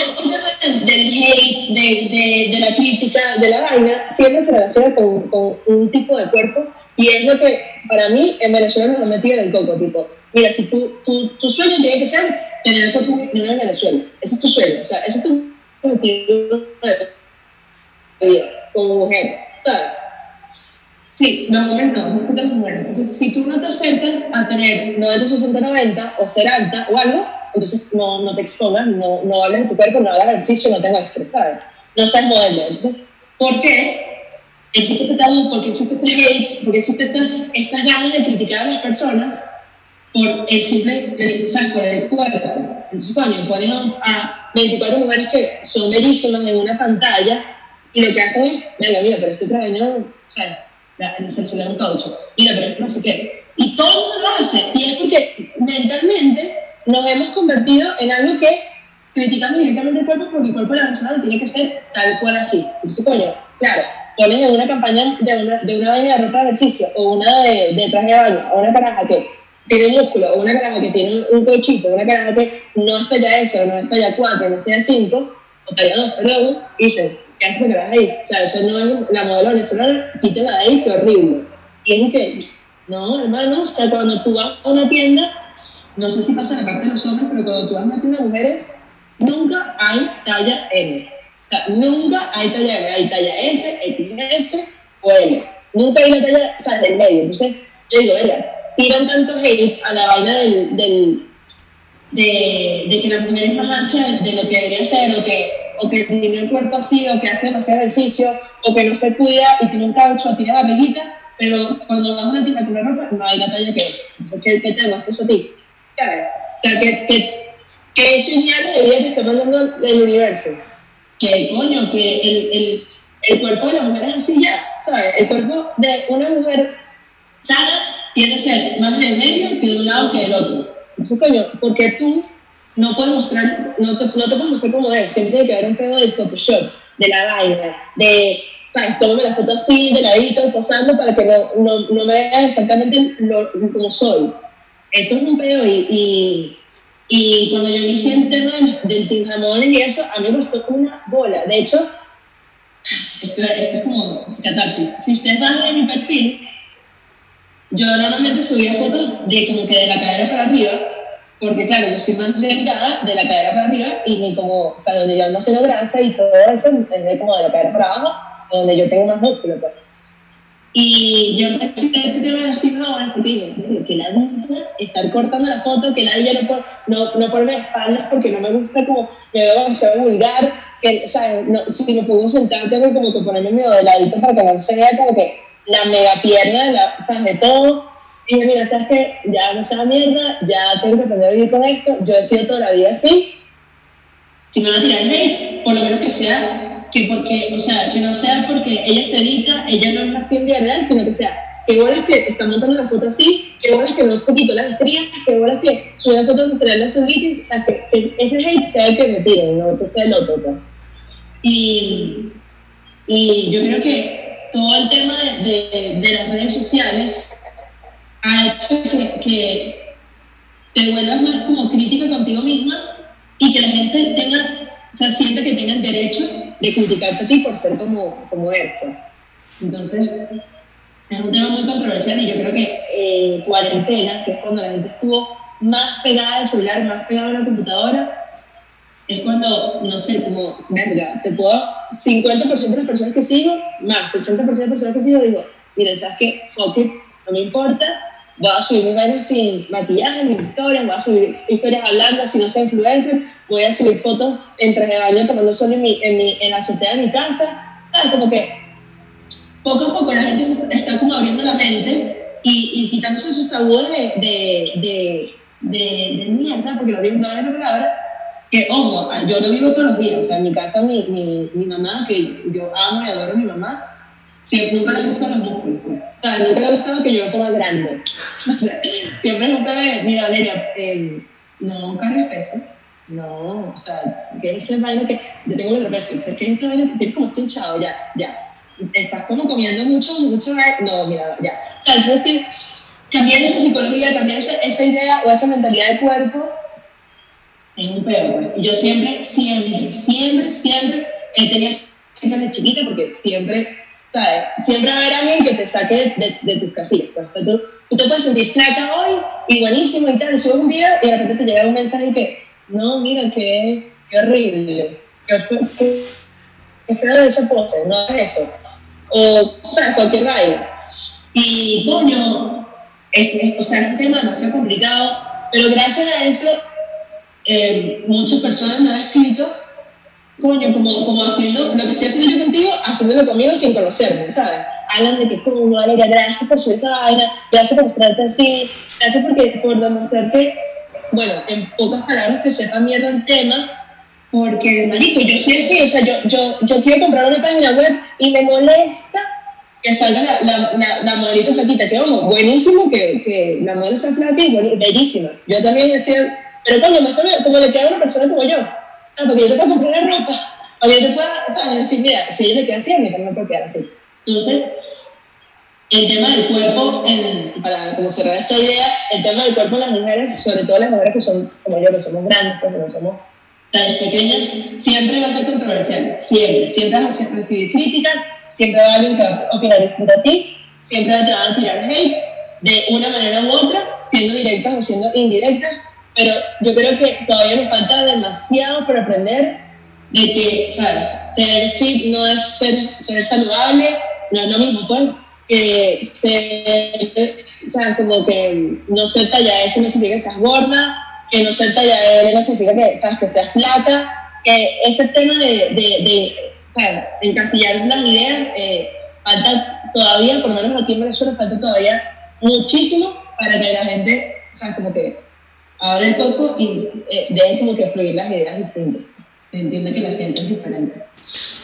el tema del, hate, de, de, de, la crítica, de la vaina, siempre se relaciona con, con, un tipo de cuerpo y es lo que para mí en Venezuela nos ha metido en el coco, tipo, mira, si tu, tu, tu sueño tiene que ser tener el cuerpo de en Venezuela, ese es tu sueño, o sea, ese es tu objetivo como mujer, ¿sabes? Sí, no, mujeres no, no las mujeres. Entonces, si tú no te acercas a tener 90, 60, 90 o ser alta o algo, entonces no, no te expongas, no, no hables de tu cuerpo, no hagas ejercicio, no tengas estrés. No seas modelo. Entonces, ¿por qué? existe este tabú, porque existe este hate, porque existe estas ganas de criticar a las personas por el simple, el, o por el cuerpo. Entonces, coño, ponen a 24 mujeres que son bellísimas en una pantalla y lo que hacen es, venga, mira, pero este trabaño, o sea, se, se le da un caucho, mira, pero no sé qué. Y todo el mundo lo hace, y es porque mentalmente nos hemos convertido en algo que criticamos directamente el cuerpo porque el cuerpo de la persona tiene que ser tal cual así. Entonces, coño, claro, pones en una campaña de una, de una vaina de ropa de ejercicio o una de, de traje de baño o una caraja que tiene músculo o una caraja que tiene un cochito, una caraja que no está ya eso, no está ya 4, no está ya 5, o talla 2, perdón, y dices, ¿qué hace esa caraja ahí? O sea, eso no es la modelo venezolana, quítela de ahí, qué horrible. Y es que, no, hermano, o sea, cuando tú vas a una tienda, no sé si pasa en la parte de los hombres, pero cuando tú vas de mujeres, nunca hay talla M. Nunca hay talla M, hay talla S, XS o L. Nunca hay la talla, o sea, del medio. Entonces, yo digo, verga, tiran tanto hate a la vaina del, del de, de, que la mujer es más ancha de, lo que debería ser, o que, o que tiene el cuerpo así, o que hace demasiado ejercicio, o que no se cuida y tiene un caucho, tiene barriguita, pero cuando vas a una tienda con la ropa, no hay la talla que es. ¿Qué, qué te puesto a ti? O sea, que, que ¿Qué señales de vida te está mandando el universo? Que coño, que el, el, el, cuerpo de la mujer es así ya, ¿sabes? El cuerpo de una mujer sana tiene que ser más en el medio que de un lado que del otro. Eso coño, porque tú no puedes mostrar, no te, no te puedes mostrar como es, siempre tiene que haber un pedo de Photoshop, de la vaina, de, ¿sabes? Tómame la foto así, de ladito, posando, para que no, no, no me vean exactamente lo, como soy. Eso es un pedo y, y cuando yo inicié el tema del Team Jamones y eso, a mí me gustó una bola. De hecho, esto, es como catarsis. Si ustedes van a mi perfil, yo normalmente subía fotos de como que de la cadera para arriba, porque claro, yo soy más delgada de la cadera para arriba y como, o sea, donde yo ando haciendo grasa y todo eso, es como de la cadera para abajo, donde yo tengo más músculo. Pues. Y yo empecé este tema de las timbrones porque dije, que la vida estar cortando la foto, que la no, por, no, no ponerme espaldas porque no me gusta como, me veo demasiado vulgar, que, ¿sabes? No, si me pongo sentar tengo como que ponerme medio de ladito para que no se vea como que la mega pierna, la, ¿sabes? De todo. Y dije, mira, ¿sabes qué? Ya no sea mierda, ya tengo que aprender a vivir con esto, yo he sido toda la vida así. Si me a tirar hate, por lo menos que sea que porque, o sea, que no sea porque ella se dedica, ella no es así en real, sino que sea, que es que está montando la foto así, que es que no se quitó las estrías, que es que sube la foto donde se le da la o sea, que, ese hate sea el que me piden, no que sea el otro. Pues. Y, y yo creo que todo el tema de, de, las redes sociales ha hecho que, que te vuelvas más como crítica contigo misma y que la gente tenga o sea, siente que tiene el derecho de criticarte a ti por ser como, como eres. Entonces, es un tema muy controversial y yo creo que eh, cuarentena, que es cuando la gente estuvo más pegada al celular, más pegada a la computadora, es cuando, no sé, como, verga, te puedo, 50% de las personas que sigo, más 60% de las personas que sigo, digo, mira, ¿sabes qué? Fuck it, no me importa, voy a subir bailes sin maquillaje, mis historias, voy a subir historias hablando, si no soy influencer, voy a subir fotos en traje de baño tomando sol en, mi, en, mi, en la azotea de mi casa, ¿sabes? Como que poco a poco la gente está como abriendo la mente y, y quitándose sus tabúes de, de, de, de, mierda, porque lo digo en todas las palabras, que ojo, yo lo vivo todos los días, o sea, en mi casa mi, mi, mi mamá, que yo amo y adoro a mi mamá, siempre nunca le gustan los músculos. O sea, nunca le ha gustado que yo coma grande. O sea, siempre nunca me, mira, Valeria, eh, no cargues peso. No, o sea, que ese baile que yo tengo peso. O sea, que este baile tienes como hinchado, ya, ya. Estás como comiendo mucho, mucho No, mira, ya. O sea, es que cambiar esa psicología, cambiar esa, esa idea o esa mentalidad de cuerpo es un peor. Pues. Y yo siempre, siempre, siempre, siempre he tenido siempre de chiquita porque siempre ¿sabes? Siempre va a haber alguien que te saque de, de, tus casillas. Pues. Tú, tú, te puedes sentir flaca hoy y buenísimo y tal, subes un video y de repente te llega un mensaje que, no, mira, que qué horrible, qué qué, de esa pose, no es eso. O, ¿sabes? Cualquier vaina. Y, coño, es, o sea, es un tema demasiado complicado, pero gracias a eso, eh, muchas personas me han escrito coño, como, como haciendo lo que estoy haciendo yo contigo, haciéndolo conmigo sin conocerme, ¿sabes? Hablan de que como, gracias por subir esa vaina, gracias por mostrarte así, gracias porque, por demostrarte, bueno, en pocas palabras, que sepa mierda el tema, porque, marico, yo sí, sí, o sea, yo, yo, yo quiero comprar una página web y me molesta que salga la, la, la, la modelito flaquita, que vamos, buenísimo que, que la modelo sea flaca bellísima. Yo también estoy, pero coño, mejor como le queda a una persona como yo. O sea, porque yo te puedo comprar una ropa, o yo te puedo, o sea, decir, mira, si ella le queda así, a mí también me puede quedar así. Entonces, el tema del cuerpo, en, para como cerrar esta idea, el tema del cuerpo en las mujeres, sobre todo las mujeres que son como yo, que somos grandes, pues, que no somos tan pequeñas, siempre va a ser controversial, siempre, siempre vas a recibir críticas, siempre va a haber que va a opinar distinto a ti, siempre te van a tirar hate de una manera u otra, siendo directas o siendo indirectas, pero yo creo que todavía nos falta demasiado por aprender de que, ¿sabes? Ser fit no es ser, ser saludable, no es lo mismo, pues. Eh, ser, sea, como que no ser talla S no significa que seas gorda, que no ser talla L no significa que, ¿sabes? que seas flaca, que ese tema de, de, de encasillar las ideas, eh, falta todavía, por lo menos aquí en Venezuela, falta todavía muchísimo para que la gente, o como que abra el coco y eh, deje como que fluir las ideas distintas. Entiende que la gente es diferente.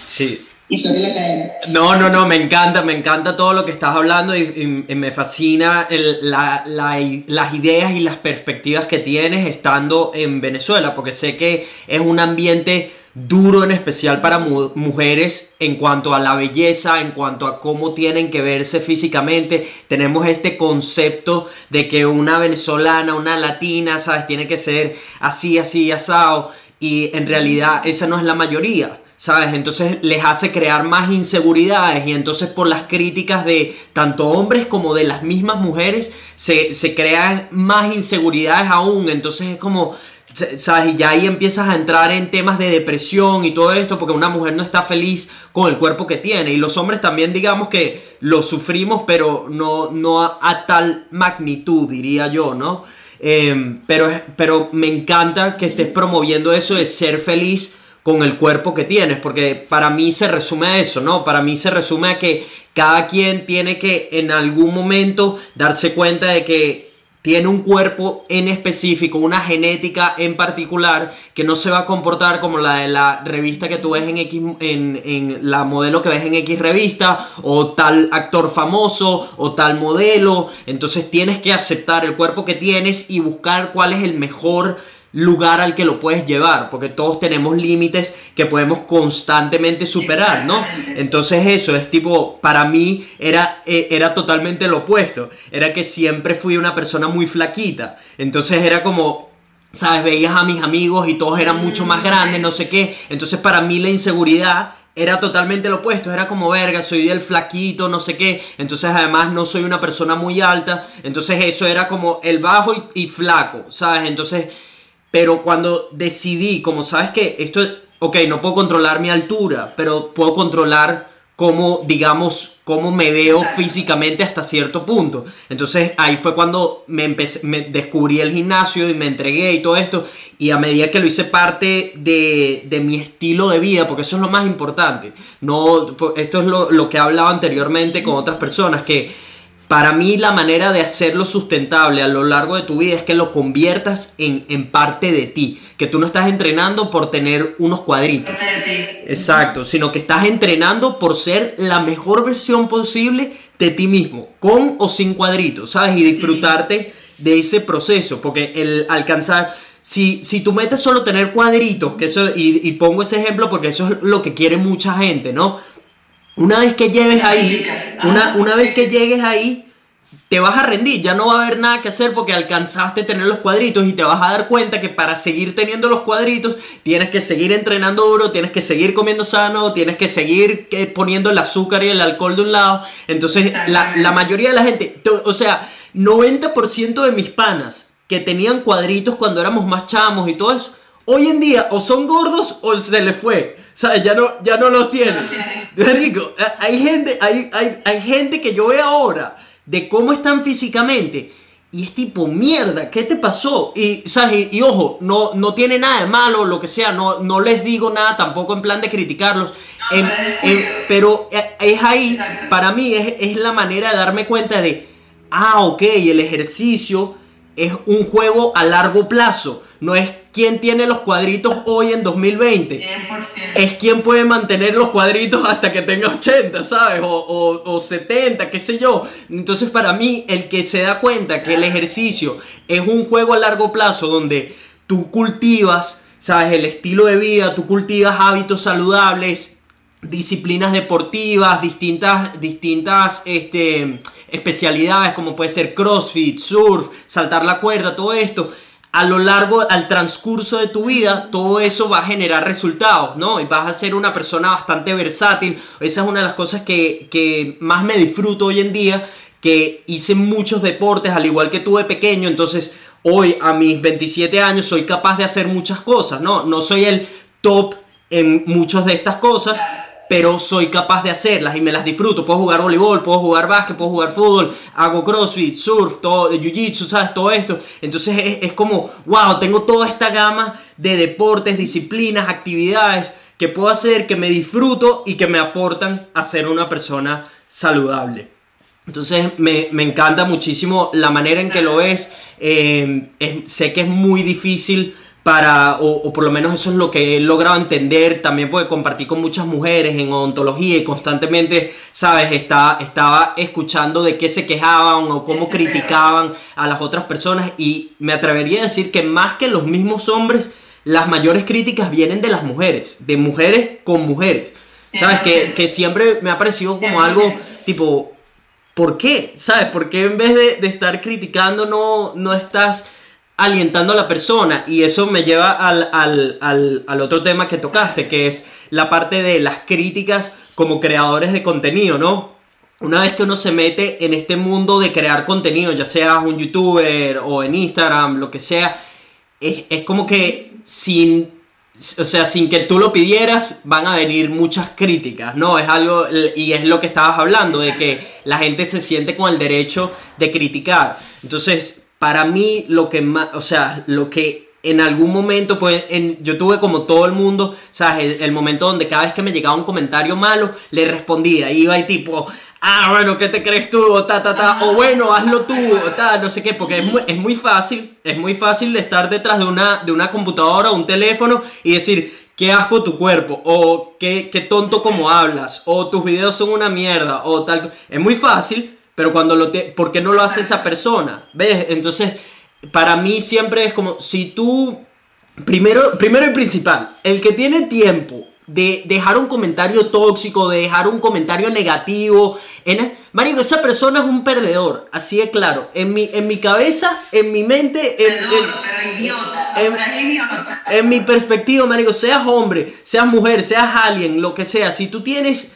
Sí, y. No, no, no, me encanta, me encanta todo lo que estás hablando y, me fascina las ideas y las perspectivas que tienes estando en Venezuela, porque sé que es un ambiente duro en especial para mu mujeres en cuanto a la belleza, en cuanto a cómo tienen que verse físicamente. Tenemos este concepto de que una venezolana, una latina, ¿sabes? Tiene que ser así, así, asado. Y en realidad esa no es la mayoría. ¿Sabes? Entonces les hace crear más inseguridades y entonces por las críticas de tanto hombres como de las mismas mujeres se, se crean más inseguridades aún, entonces es como, ¿sabes? Y ya ahí empiezas a entrar en temas de depresión y todo esto porque una mujer no está feliz con el cuerpo que tiene y los hombres también digamos que lo sufrimos pero no, no a, tal magnitud diría yo, ¿no? Eh, pero, pero me encanta que estés promoviendo eso de ser feliz con el cuerpo que tienes, porque para mí se resume a eso, ¿no? Para mí se resume a que cada quien tiene que en algún momento darse cuenta de que tiene un cuerpo en específico, una genética en particular que no se va a comportar como la de la revista que tú ves en X, en, en, la modelo que ves en X revista, o tal actor famoso, o tal modelo. Entonces tienes que aceptar el cuerpo que tienes y buscar cuál es el mejor lugar al que lo puedes llevar, porque todos tenemos límites que podemos constantemente superar, ¿no? Entonces eso es tipo, para mí era, era totalmente lo opuesto, era que siempre fui una persona muy flaquita, entonces era como, ¿sabes? Veías a mis amigos y todos eran mucho más grandes, no sé qué, entonces para mí la inseguridad era totalmente lo opuesto, era como verga, soy el flaquito, no sé qué, entonces además no soy una persona muy alta, entonces eso era como el bajo y, y flaco, ¿sabes? Entonces pero cuando decidí, como sabes que esto, ok, no puedo controlar mi altura, pero puedo controlar cómo, digamos, cómo me veo físicamente hasta cierto punto. Entonces ahí fue cuando me, empecé, me descubrí el gimnasio y me entregué y todo esto. Y a medida que lo hice parte de, de mi estilo de vida, porque eso es lo más importante. No, esto es lo, lo que he hablado anteriormente con otras personas, que para mí la manera de hacerlo sustentable a lo largo de tu vida es que lo conviertas en, en parte de ti. Que tú no estás entrenando por tener unos cuadritos. Exacto, sino que estás entrenando por ser la mejor versión posible de ti mismo, con o sin cuadritos, ¿sabes? Y disfrutarte de ese proceso, porque el alcanzar... Si, si tú metes solo tener cuadritos, que eso, y, y pongo ese ejemplo porque eso es lo que quiere mucha gente, ¿no? Una vez que llegues ahí, una, una vez que llegues ahí, te vas a rendir, ya no va a haber nada que hacer porque alcanzaste a tener los cuadritos y te vas a dar cuenta que para seguir teniendo los cuadritos tienes que seguir entrenando duro, tienes que seguir comiendo sano, tienes que seguir eh, poniendo el azúcar y el alcohol de un lado. Entonces la, la mayoría de la gente, o sea, 90% de mis panas que tenían cuadritos cuando éramos más chamos y todo eso, hoy en día o son gordos o se les fue. ¿Sabes? Ya no, ya no los tienen. Rico, hay gente, hay, hay, hay gente que yo veo ahora de cómo están físicamente Y es tipo, mierda, ¿qué te pasó? Y, ¿sabes? Y, ojo, no, no tiene nada de malo, lo que sea, no, no les digo nada tampoco en plan de criticarlos. pero eh, es ahí, para mí, es, es la manera de darme cuenta de, ah, ok, el ejercicio es un juego a largo plazo. No es quién tiene los cuadritos hoy en 2020. 100%. Es quién puede mantener los cuadritos hasta que tenga 80, ¿sabes? O, o, 70, qué sé yo. Entonces para mí el que se da cuenta que el ejercicio es un juego a largo plazo donde tú cultivas, ¿sabes? El estilo de vida, tú cultivas hábitos saludables, disciplinas deportivas, distintas, distintas, este especialidades como puede ser CrossFit, surf, saltar la cuerda, todo esto, a lo largo, al transcurso de tu vida, todo eso va a generar resultados, ¿no? Y vas a ser una persona bastante versátil. Esa es una de las cosas que, que más me disfruto hoy en día, que hice muchos deportes, al igual que tuve pequeño, entonces hoy a mis 27 años soy capaz de hacer muchas cosas, ¿no? No soy el top en muchas de estas cosas, pero soy capaz de hacerlas y me las disfruto. Puedo jugar voleibol, puedo jugar básquet, puedo jugar fútbol, hago crossfit, surf, todo, jiu-jitsu, ¿sabes? Todo esto. Entonces es, es, como, wow, tengo toda esta gama de deportes, disciplinas, actividades que puedo hacer, que me disfruto y que me aportan a ser una persona saludable. Entonces me, me encanta muchísimo la manera en que lo. Eh, sé que es muy difícil para, o, por lo menos eso es lo que he logrado entender, también puede compartir con muchas mujeres en odontología y constantemente, sabes, Está, estaba escuchando de qué se quejaban o cómo criticaban a las otras personas y me atrevería a decir que más que los mismos hombres, las mayores críticas vienen de las mujeres, de mujeres con mujeres, sabes, que, que siempre me ha parecido como algo tipo, ¿por qué? ¿Sabes? ¿Por qué en vez de, de estar criticando no, no estás alientando a la persona y eso me lleva al, al, al, al, otro tema que tocaste, que es la parte de las críticas como creadores de contenido, ¿no? Una vez que uno se mete en este mundo de crear contenido, ya seas un youtuber o en Instagram, lo que sea, es, es como que sin, o sea, sin que tú lo pidieras, van a venir muchas críticas, ¿no? Es algo, y es lo que estabas hablando, de que la gente se siente con el derecho de criticar. Entonces, para mí lo que más, o sea, lo que en algún momento, pues en, yo tuve como todo el mundo, ¿sabes? El, momento donde cada vez que me llegaba un comentario malo, le respondía, iba y tipo, ah, bueno, ¿qué te crees tú? O ta, ta, ta, o bueno, hazlo tú, o ta, no sé qué, porque es muy, fácil, es muy fácil de estar detrás de una, de una computadora o un teléfono y decir, qué asco tu cuerpo, o qué, qué tonto como hablas, o tus videos son una mierda, o tal. Es muy fácil, pero cuando lo te, ¿por qué no lo hace esa persona? ¿Ves? Entonces, para mí siempre es como, si tú, primero, primero y principal, el que tiene tiempo de dejar un comentario tóxico, de dejar un comentario negativo, en, Mario, esa persona es un perdedor, así de claro. En mi, en mi cabeza, en mi mente, en, en mi perspectiva, Mario, seas hombre, seas mujer, seas alguien, lo que sea, si tú tienes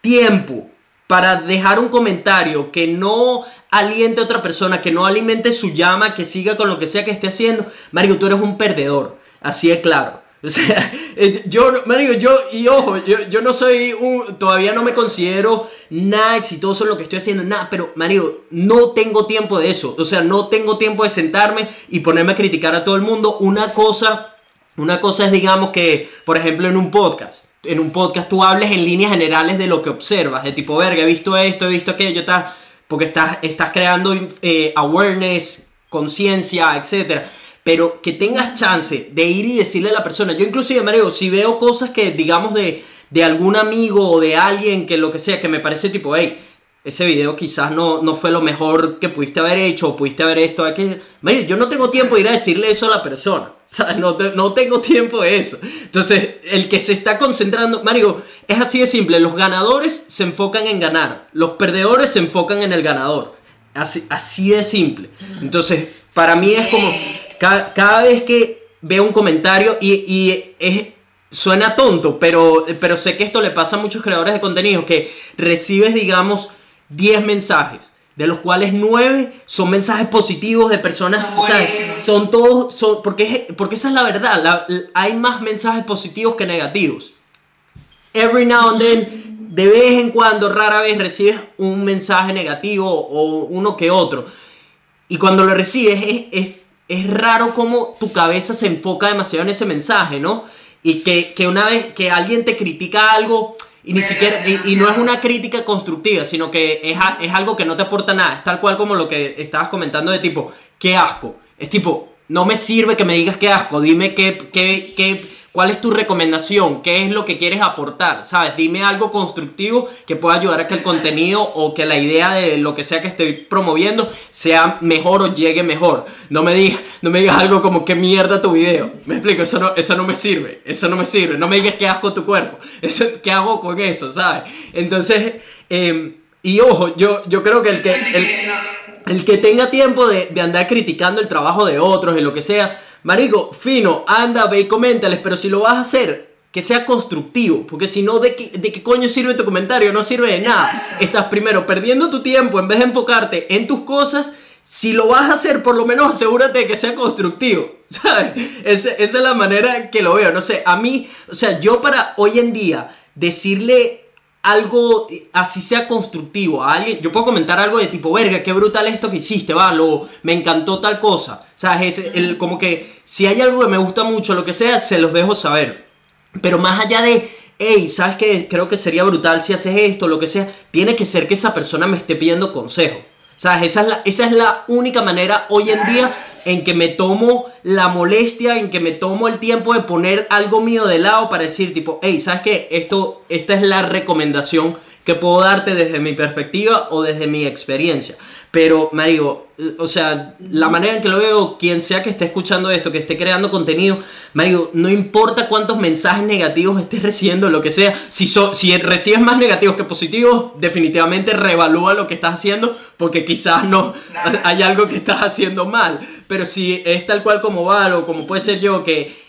tiempo para dejar un comentario que no aliente a otra persona, que no alimente su llama, que siga con lo que sea que esté haciendo, Mario, tú eres un perdedor. Así es claro. O sea, eh, yo, Mario, yo, y ojo, yo, yo, no soy un, todavía no me considero nada exitoso en lo que estoy haciendo, nada, pero Mario, no tengo tiempo de eso. O sea, no tengo tiempo de sentarme y ponerme a criticar a todo el mundo. Una cosa, una cosa es, digamos, que, por ejemplo, en un podcast en un podcast tú hables en líneas generales de lo que observas, de tipo, verga, he visto esto, he visto aquello, tal, porque estás, estás creando eh, awareness, conciencia, etc. Pero que tengas chance de ir y decirle a la persona, yo inclusive, Mario, si veo cosas que, digamos, de, de algún amigo o de alguien que lo que sea, que me parece tipo, hey, ese video quizás no, no fue lo mejor que pudiste haber hecho o pudiste haber esto, aquello. Mario, yo no tengo tiempo de ir a decirle eso a la persona. No, no tengo tiempo de eso. Entonces, el que se está concentrando, Mario, es así de simple. Los ganadores se enfocan en ganar. Los perdedores se enfocan en el ganador. Así, así de simple. Entonces, para mí es como, cada, vez que veo un comentario y, y es, suena tonto, pero, pero sé que esto le pasa a muchos creadores de contenido, que recibes, digamos, 10 mensajes de los cuales nueve son mensajes positivos de personas, o sea, son todos, son, porque, porque esa es la verdad, hay más mensajes positivos que negativos. Every now and then, de vez en cuando, rara vez recibes un mensaje negativo o uno que otro. y cuando lo recibes es, es, es raro como tu cabeza se enfoca demasiado en ese mensaje, ¿no? Y que, que una vez que alguien te critica algo y ni siquiera y, y no es una crítica constructiva, sino que es, a- es algo que no te aporta nada, es tal cual como lo que estabas comentando de tipo, qué asco. Es tipo, no me sirve que me digas qué asco, dime qué, qué, qué, cuál es tu recomendación, qué es lo que quieres aportar, ¿sabes? Dime algo constructivo que pueda ayudar a que el contenido o que la idea de lo que sea que estoy promoviendo sea mejor o llegue mejor. No me digas, no me digas algo como qué mierda tu video. Me explico, eso no, eso no me sirve, eso no me sirve. No me digas qué asco tu cuerpo. Eso, ¿Qué hago con eso, sabes? Entonces, eh, y ojo, yo, yo creo que el que... el que tenga tiempo de, de andar criticando el trabajo de otros y lo que sea, marico, fino, anda, ve y coméntales, pero si lo vas a hacer, que sea constructivo, porque si no, ¿de qué, ¿de qué coño sirve tu comentario? No sirve de nada. Estás primero perdiendo tu tiempo en vez de enfocarte en tus cosas. Si lo vas a hacer, por lo menos asegúrate de que sea constructivo, ¿sabes? Esa es la manera que lo veo. No sé, a mí, o sea, yo para hoy en día decirle algo así sea constructivo a alguien, yo puedo comentar algo de tipo, verga, qué brutal esto que hiciste, va, lo, me encantó tal cosa. O sea, el, como que si hay algo que me gusta mucho, lo que sea, se los dejo saber. Pero más allá de, hey, ¿sabes qué? Creo que sería brutal si haces esto, lo que sea, tiene que ser que esa persona me esté pidiendo consejo. ¿Sabes? Esa es la, esa es la única manera hoy en día en que me tomo la molestia, en que me tomo el tiempo de poner algo mío de lado para decir tipo, hey, ¿sabes qué? Esto, esta es la recomendación que puedo darte desde mi perspectiva o desde mi experiencia. Pero, Marigo, o sea, la manera en que lo veo, quien sea que esté escuchando esto, que esté creando contenido, Marigo, no importa cuántos mensajes negativos estés recibiendo, lo que sea, si, so- si recibes más negativos que positivos, definitivamente reevalúa lo que estás haciendo, porque quizás no hay algo que estás haciendo mal. Pero si es tal cual como Val o como puede ser yo, que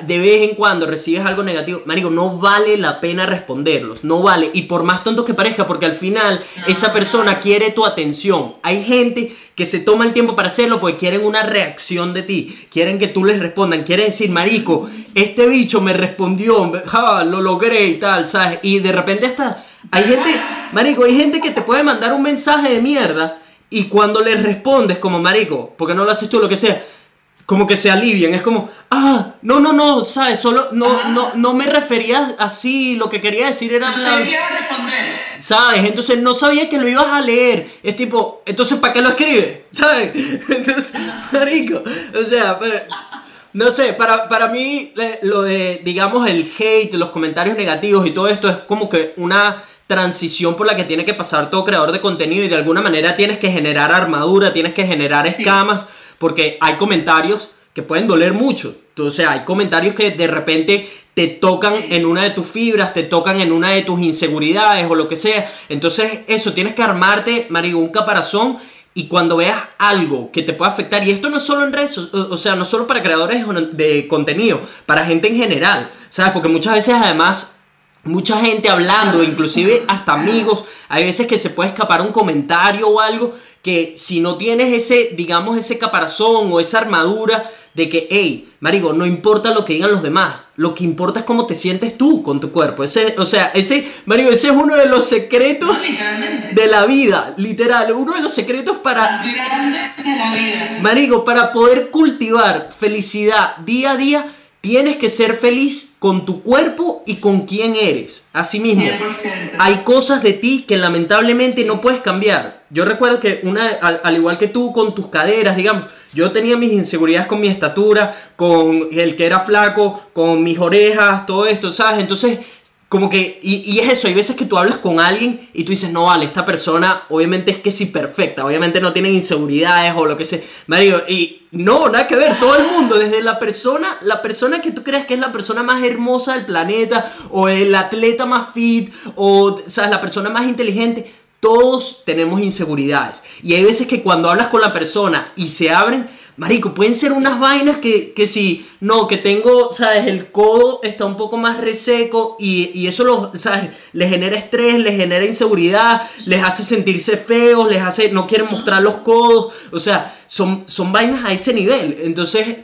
de vez en cuando recibes algo negativo, marico, no vale la pena responderlos, no vale, y por más tonto que parezca, porque al final esa persona quiere tu atención. Hay gente que se toma el tiempo para hacerlo porque quieren una reacción de ti, quieren que tú les respondan, quieren decir, marico, este bicho me respondió, ja, lo logré y tal, ¿sabes? Y de repente hasta, hay gente, marico, hay gente que te puede mandar un mensaje de mierda y cuando les respondes como, marico, porque no lo haces tú, lo que sea, como que se alivian, es como, ah, no, no, no, sabes, solo, no, Ajá. no, no me refería así, lo que quería decir era, No bla- sé qué vas a responder. ¿sabes? Entonces no sabía que lo ibas a leer, es tipo, entonces, ¿para qué lo escribes? ¿Sabes? Entonces, marico, o sea, pero- no sé, para, para mí le- lo de, digamos, el hate, los comentarios negativos y todo esto es como que una transición por la que tiene que pasar todo creador de contenido y de alguna manera tienes que generar armadura, tienes que generar escamas, porque hay comentarios que pueden doler mucho. Sea, hay comentarios que de repente te tocan en una de tus fibras, te tocan en una de tus inseguridades o lo que sea. Entonces, eso, tienes que armarte, marico, un caparazón y cuando veas algo que te pueda afectar, y esto no es solo en redes, o sea, no solo para creadores de contenido, para gente en general, ¿sabes? Porque muchas veces además mucha gente hablando, inclusive hasta amigos, hay veces que se puede escapar un comentario o algo que si no tienes ese, digamos, ese caparazón o esa armadura de que, hey, marico, no importa lo que digan los demás, lo que importa es cómo te sientes tú con tu cuerpo. Ese, o sea, ese, marico, ese es uno de los secretos No, de la vida, literal, uno de los secretos para Grande de la vida. Marico, para poder cultivar felicidad día a día, tienes que ser feliz con tu cuerpo y con quién eres. Asimismo, 100%. hay cosas de ti que lamentablemente no puedes cambiar. Yo recuerdo que una, al, al igual que tú con tus caderas, digamos, yo tenía mis inseguridades con mi estatura, con el que era flaco, con mis orejas, todo esto, ¿sabes? Entonces, como que, y, y es eso, hay veces que tú hablas con alguien y tú dices, no vale, esta persona obviamente es que sí perfecta, obviamente no tiene inseguridades o lo que sea. Marico, y no, nada que ver, todo el mundo, desde la persona, la persona que tú creas que es la persona más hermosa del planeta, o el atleta más fit, o, ¿sabes? La persona más inteligente, todos tenemos inseguridades. Y hay veces que cuando hablas con la persona y se abren, marico, pueden ser unas vainas que, que si, no, que tengo, ¿sabes? El codo está un poco más reseco y, y eso, lo, ¿sabes? Les genera estrés, les genera inseguridad, les hace sentirse feos, les hace, no quieren mostrar los codos, o sea, son, son vainas a ese nivel. Entonces,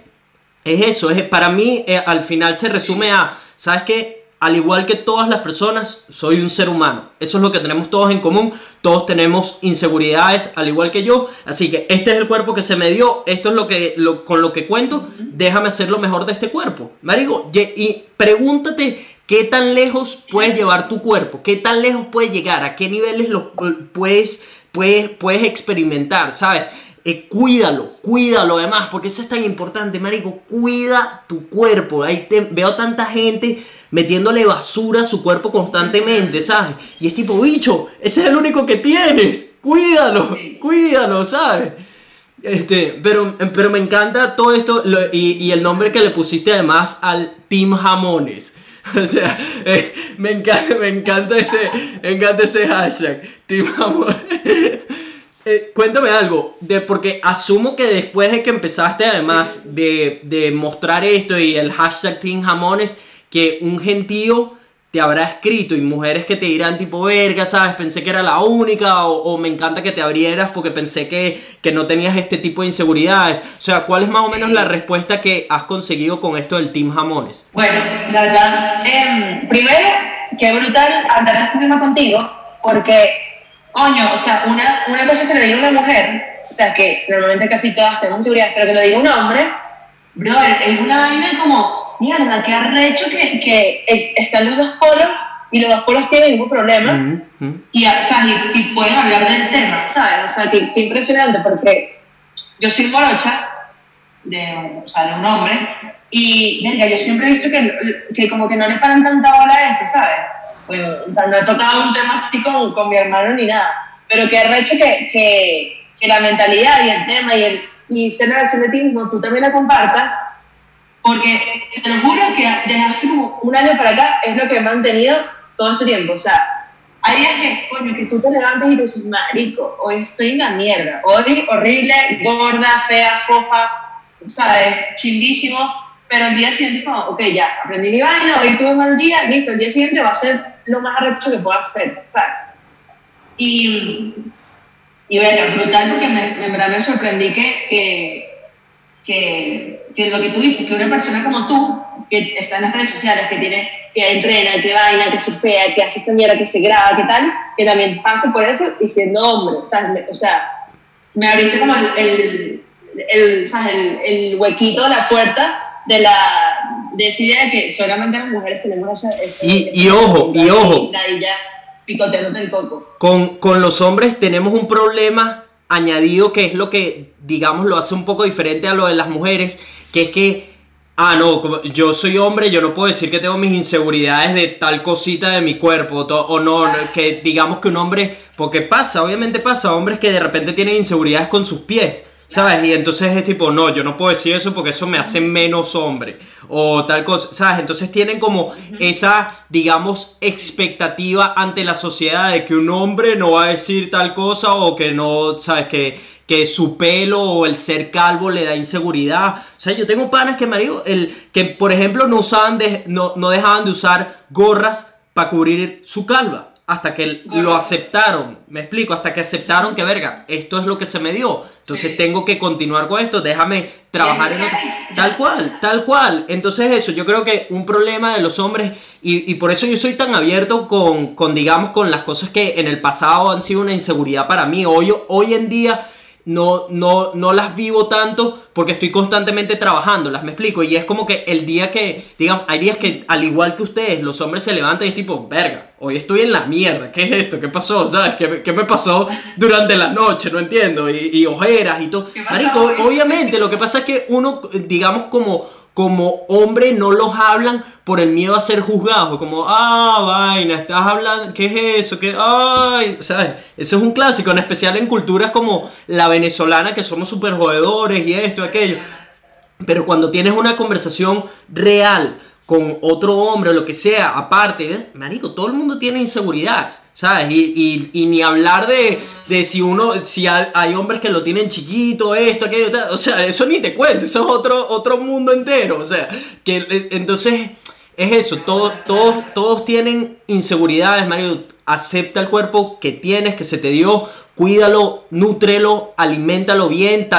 es eso, es, para mí eh, al final se resume a, ¿sabes qué? Al igual que todas las personas, soy un ser humano. Eso es lo que tenemos todos en común. Todos tenemos inseguridades, al igual que yo. Así que este es el cuerpo que se me dio. Esto es lo que, lo, con lo que cuento. Déjame hacer lo mejor de este cuerpo. Marico, y pregúntate qué tan lejos puedes llevar tu cuerpo. Qué tan lejos puedes llegar. A qué niveles lo puedes, puedes, puedes experimentar, ¿sabes? Eh, cuídalo, cuídalo además, porque eso es tan importante, marico, cuida tu cuerpo. Ahí veo tanta gente metiéndole basura a su cuerpo constantemente, ¿sabes? Y es tipo, bicho, ese es el único que tienes, cuídalo, cuídalo, ¿sabes? Este, pero, pero me encanta todo esto y, el nombre que le pusiste además al Team Jamones. O sea, eh, me, encanta, me, encanta ese, me encanta ese hashtag, Team Jamones. Eh, cuéntame algo, de, porque asumo que después de que empezaste además de, de mostrar esto y el hashtag Team Jamones, que un gentío te habrá escrito y mujeres que te dirán tipo, verga, ¿sabes? Pensé que era la única o, me encanta que te abrieras porque pensé que, que, no tenías este tipo de inseguridades. O sea, ¿cuál es más o menos la respuesta que has conseguido con esto del Team Jamones? Bueno, la verdad, eh, primero, qué brutal andar este tema contigo porque, coño, o sea, una, una cosa es que le diga una mujer, o sea, que normalmente casi todas tenemos inseguridades, pero que lo diga un hombre, brother, es una vaina como mierda, qué arrecho que, que están los dos polos y los dos polos tienen mismo problema Y, o sea, y, pueden hablar del tema, ¿sabes? O sea, qué, impresionante porque yo soy morocha de, o sea, de un hombre y, verga, yo siempre he visto que, que como que no le paran tanta bola a eso, ¿sabes? Bueno, no he tocado un tema así con, con mi hermano ni nada, pero qué arrecho que, que, que la mentalidad y el tema y, el, y ser la versión de ti mismo, tú también la compartas porque te lo juro que desde hace como un año para acá es lo que he mantenido todo este tiempo. O sea, hay días que, coño, que tú te levantas y tú dices, marico, hoy estoy en la mierda. Hoy horrible, gorda, fea, fofa, ¿sabes? Chindísimo. Pero el día siguiente, como, ok, ya, aprendí mi vaina, hoy tuve un mal día, listo, el día siguiente va a ser lo más arrecho que pueda hacer. Y, y bueno, brutal porque me, verdad me sorprendí que, que que, que, lo que tú dices, que una persona como tú, que está en las redes sociales, que tiene, que entrena, que baila, que surfea, que hace esta mierda, que se graba, que tal, que también pase por eso y siendo hombre, o sea, me, o sea, me abriste como el, el, el, el, huequito la puerta de la de esa idea de que solamente las mujeres tenemos esa, y, y ojo, y ojo, y ya picoteándote el coco. Con, con los hombres tenemos un problema añadido que es lo que, digamos, lo hace un poco diferente a lo de las mujeres, que es que, ah, no, yo soy hombre, yo no puedo decir que tengo mis inseguridades de tal cosita de mi cuerpo, o no, que digamos que un hombre, porque pasa, obviamente pasa, hombres que de repente tienen inseguridades con sus pies. ¿Sabes? Y entonces es tipo, no, yo no puedo decir eso porque eso me hace menos hombre. O tal cosa, ¿sabes? Entonces tienen como esa, digamos, expectativa ante la sociedad de que un hombre no va a decir tal cosa o que no, ¿sabes? Que, que su pelo o el ser calvo le da inseguridad. O sea, yo tengo panas que, marido, el, que por ejemplo no, usaban de, no, no dejaban de usar gorras para cubrir su calva hasta que lo aceptaron, me explico, hasta que aceptaron que, verga, esto es lo que se me dio, entonces tengo que continuar con esto, déjame trabajar en otro. Tal cual, tal cual. Entonces eso, yo creo que un problema de los hombres, y, por eso yo soy tan abierto con, con, digamos, con las cosas que en el pasado han sido una inseguridad para mí, hoy, hoy en día no, no, no las vivo tanto porque estoy constantemente trabajando, las me explico. Y es como que el día que, digamos, hay días que al igual que ustedes, los hombres se levantan y es tipo, verga, hoy estoy en la mierda, ¿qué es esto? ¿Qué pasó? ¿Sabes? ¿Qué, qué me pasó durante la noche? No entiendo. Y, y ojeras y todo. Marico, obviamente, lo que pasa es que uno, digamos, como como hombre no los hablan por el miedo a ser juzgados, como, ah, vaina, estás hablando, ¿qué es eso? ¿Qué? Ay, ¿sabes? Eso es un clásico, en especial en culturas como la venezolana, que somos súper jodedores y esto, aquello. Pero cuando tienes una conversación real con otro hombre o lo que sea, aparte, ¿eh? marico, todo el mundo tiene inseguridades, ¿sabes? Y, y, ni hablar de, de, si uno, si hay, hombres que lo tienen chiquito, esto, aquello, o sea, eso ni te cuento, eso es otro, otro mundo entero, o sea, que eh, entonces es eso, todos, todos, todos tienen inseguridades, marico, acepta el cuerpo que tienes, que se te dio, cuídalo, nútrelo, aliméntalo bien,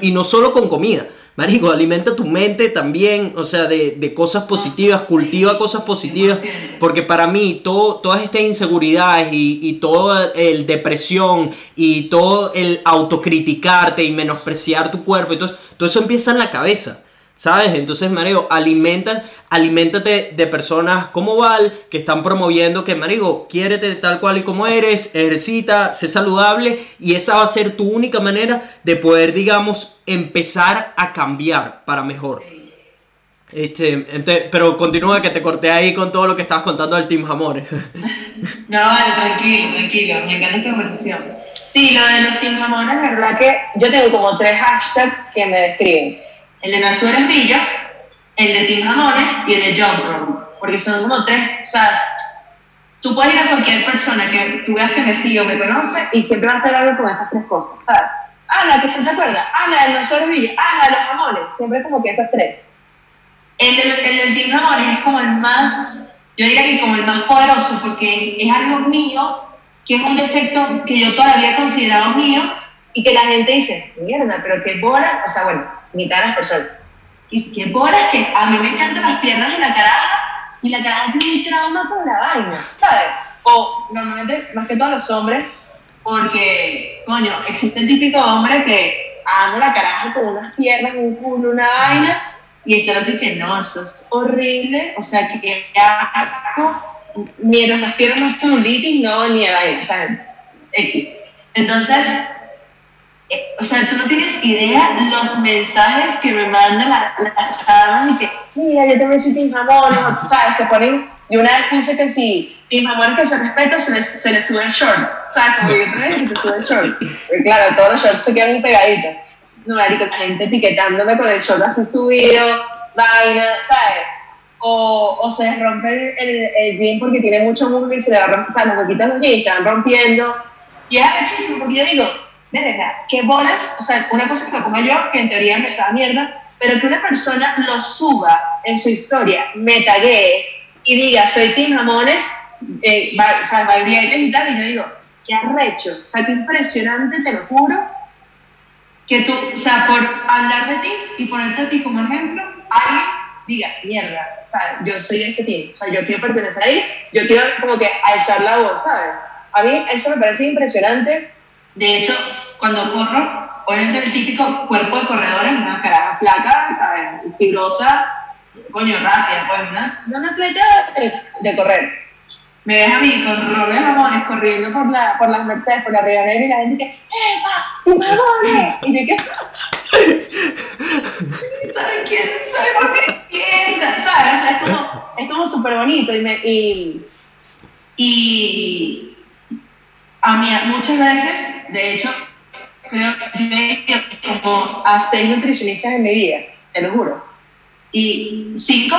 y no solo con comida, Marico, alimenta tu mente también, o sea, de, de cosas positivas, cultiva cosas positivas, porque para mí todo, todas estas inseguridades y, y todo el depresión y todo el autocriticarte y menospreciar tu cuerpo y todo, todo eso empieza en la cabeza. ¿Sabes? Entonces, Marico, alimenta, alimentate de personas como Val que están promoviendo que, Marico, quiérete tal cual y como eres, ejercita, sé saludable y esa va a ser tu única manera de poder, digamos, empezar a cambiar para mejor. Este, pero continúa que te corté ahí con todo lo que estabas contando del Team Amores. no, vale, tranquilo, tranquilo, me encanta esta conversación. Sí, lo de los Team Amores, la verdad que yo tengo como tres hashtags que me describen el de Nació Brillo, el de Tim Amores y el de John Room, porque son como tres, o sea, tú puedes ir a cualquier persona que tú veas que me sigue o me conoce y siempre va a hacer algo con esas tres cosas, ¿sabes? Ah, la que se te acuerda, ah, la del Nació Brillo, ah, la de los Amores, siempre como que esas tres. El el de Tim Amores es como el más, yo diría que como el más poderoso, porque es algo mío, que es un defecto que yo todavía he considerado mío y que la gente dice, mierda, pero qué bola, o sea, bueno, mitad de las personas. Y qué bola que a mí me encantan las piernas de la caraja y la caraja tiene un trauma con la vaina, ¿sabes? O normalmente, más que todos los hombres, porque, coño, existe el típico hombre que amo la caraja con unas piernas, un culo, una vaina, y este otro que no, eso es horrible, o sea, que asco, mientras las piernas no son celulitis, no, ni a vaina, ¿sabes? Entonces, o sea, tú no tienes idea los mensajes que me mandan las la y que, mira, yo también soy Tim Jamón, ¿sabes? Se ponen, y una vez puse que si Tim Jamón que se respeta, se le, se le sube el short, ¿sabes? Como yo también se te sube el short. Y claro, todos los shorts se quedan muy pegaditos. No, marico, la gente etiquetándome con el short así subido, vaina, ¿sabes? O, o se rompe el, el, jean porque tiene mucho músculo y se le va romper, o sea, los huequitos jeans se van rompiendo. Y es muchísimo, porque yo digo, verga, qué bolas, o sea, una cosa que lo pongo yo, que en teoría me da mierda, pero que una persona lo suba en su historia, me taguee y diga, soy Tim Ramones, eh, o sea, y tal, y yo digo, qué arrecho, o sea, qué impresionante, te lo juro, que tú, o sea, por hablar de ti y ponerte a ti como ejemplo, alguien diga, mierda, ¿sabes? Yo soy este team, o sea, yo quiero pertenecer ahí, yo quiero como que alzar la voz, ¿sabes? A mí eso me parece impresionante de hecho, cuando corro, obviamente el típico cuerpo de corredores, una cara flaca, ¿sabes? Fibrosa, coño, rápida, pues, una, una atleta de, correr. Me ves a mí con roles jamones corriendo por, la, por las Mercedes, por la Negro y la gente que, ¡Epa! ¡Tu jamones! Y yo que, ¿saben quién? ¿Saben por qué? ¿Quién? ¿Sabes? Es como, es como súper bonito y, me, y a mí muchas veces, de hecho, creo que como a seis nutricionistas en mi vida, te lo juro. Y cinco,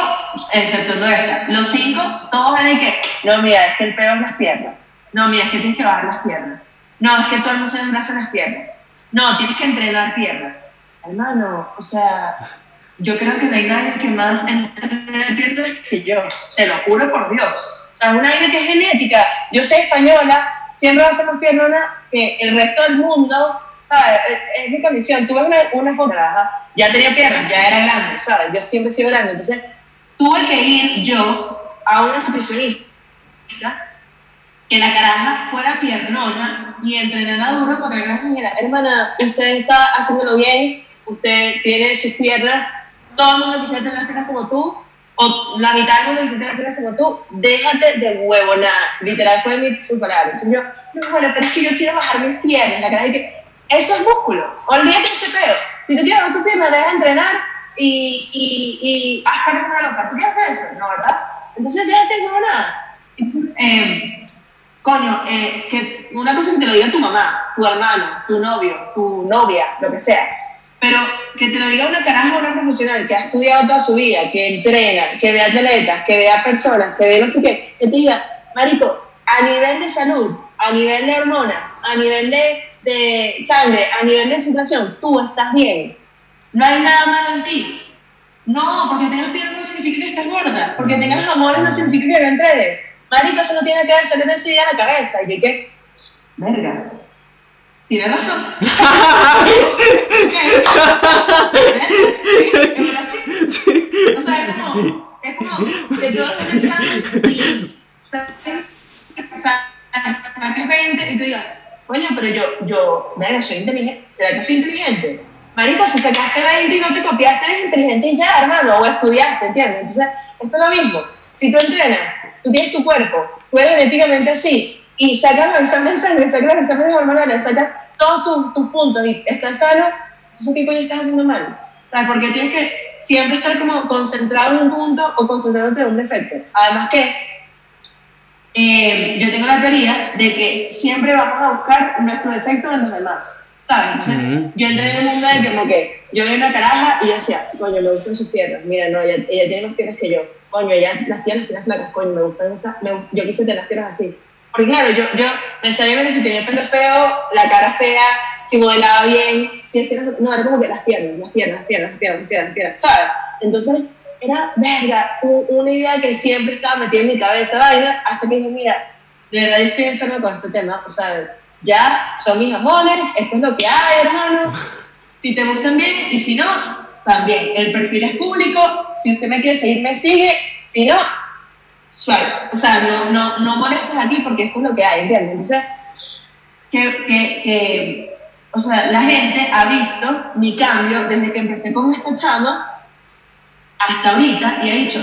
excepto esta, los cinco, todos ven que, no, mira, es que el pelo en las piernas. No, mira, es que tienes que bajar las piernas. No, es que tú no se brazo en las piernas. No, tienes que entrenar piernas. Hermano, o sea, yo creo que no hay nadie que más entrene piernas que yo. Te lo juro por Dios. O sea, una vida que es genética. Yo soy española, siempre va a ser más piernona que el resto del mundo, ¿sabes? Es, mi condición. Tuve una, una foto, ya tenía piernas, ya era grande, ¿sabes? Yo siempre he sido grande. Entonces, tuve que ir yo a una nutricionista que la caraja fuera piernona y entrenara duro porque la dijera, hermana, usted está haciéndolo bien, usted tiene sus piernas, todo el mundo quisiera tener piernas como tú, o la mitad del mundo piernas como tú, déjate de huevo, nada. Literal fue mi, su palabra. Entonces yo, no, bueno, pero es que yo quiero bajar mis piernas. La cara de que, eso es músculo. Olvídate de ese pedo. Si tú quieres bajar tu pierna, deja de entrenar y, y, y haz para una loca. ¿Tú quieres hacer eso? No, ¿verdad? Entonces déjate de huevo, nada. Eh, coño, eh, que una cosa que te lo diga tu mamá, tu hermano, tu novio, tu novia, lo que sea pero que te lo diga una caraja, una profesional que ha estudiado toda su vida, que entrena, que ve atletas, que vea personas, que ve no sé qué, que te diga, Marico, a nivel de salud, a nivel de hormonas, a nivel de, de sangre, a nivel de situación, tú estás bien. No hay nada malo en ti. No, porque tengas piernas no significa que estés gorda. Porque tengas amores no significa que no entrenes. Marico, eso no tiene que ver, se te a la cabeza. Y que, ¿qué? Verga Tienes razón. Sí. O sea, es como, es como que tú haces el examen y saques, o sea, saques 20 y tú digas, coño, pero yo, yo, mira, soy inteligente, ¿será que soy inteligente? Marico, si sacaste 20 y no te copiaste, eres inteligente y ya, hermano, o estudiaste, ¿entiendes? Entonces, esto es lo mismo. Si tú entrenas, tú tienes tu cuerpo, tú eres genéticamente así, y sacas los exámenes de sangre, sacas los exámenes hormonales, sacas todos tus, tus puntos y estás sano, entonces, ¿qué coño estás haciendo mal? Sea, porque tienes que siempre estar como concentrado en un punto o concentrándote en un defecto. Además que eh, yo tengo la teoría de que siempre vamos a buscar nuestro defecto en los demás. ¿Sabes? Entonces, yo entré en el mundo de que como que yo veo una caraja y yo decía, coño, me gustan sus piernas. Mira, no, ella, ella tiene más piernas que yo. Coño, ella las tiene las piernas flacas, coño, me gustan esas. Me, yo quise tener las piernas así. Porque claro, yo, yo necesariamente si tenía el pelo feo, la cara fea, si modelaba bien, si hacía... No, era como que las piernas, las piernas, las piernas, las piernas, las piernas, las piernas, ¿sabes? Entonces, era, verga, una idea que siempre estaba metida en mi cabeza, vaina, hasta que dije, mira, de verdad estoy enfermo con este tema, o sea, ya son mis amores, esto es lo que hay, hermano, si te gustan bien y si no, también, el perfil es público, si usted me quiere seguir, me sigue, si no, suave, o sea, no, no, no molestes aquí porque esto es lo que hay, ¿entiendes? Entonces, que, que, que, o sea, la gente ha visto mi cambio desde que empecé con esta chama hasta ahorita y ha dicho,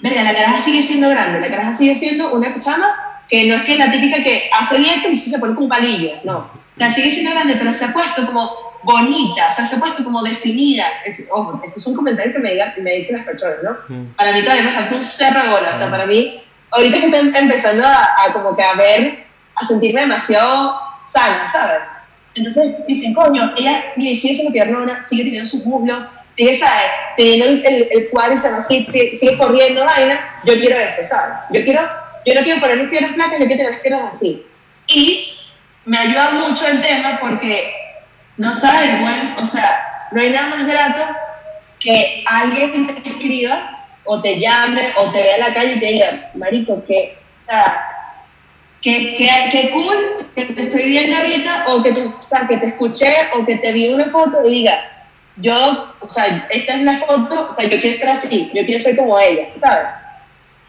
verga, la caraja sigue siendo grande, la caraja sigue siendo una chama que no es que la típica que hace dieta y se pone con palillo, no. La sigue siendo grande, pero se ha puesto como bonita, o sea, se ha puesto como definida. Es, ojo, estos son comentarios que me, digan, me dicen las personas, ¿no? Mm. Para mí todavía me falta un cerro de bola, o sea, para mí, ahorita que estoy empezando a, a, como que a ver, a sentirme demasiado sana, ¿sabes? Entonces dicen, coño, ella sigue siendo piernona, sigue teniendo sus muslos, sigue, ¿sabes? Teniendo el, el, el cuádriceps así, sigue, sigue corriendo vaina, yo quiero eso, ¿sabes? Yo quiero, yo no quiero poner mis piernas flacas, yo quiero tener las piernas así. Y me ayuda mucho el tema porque no sabes, bueno, o sea, no hay nada más grato que alguien te escriba o te llame o te vea en la calle y te diga, marico, que, o sea, que, que, que cool que te estoy viendo ahorita o que, te, o sea, que te escuché o que te vi una foto y diga, yo, o sea, esta es la foto, o sea, yo quiero estar así, yo quiero ser como ella, ¿sabes?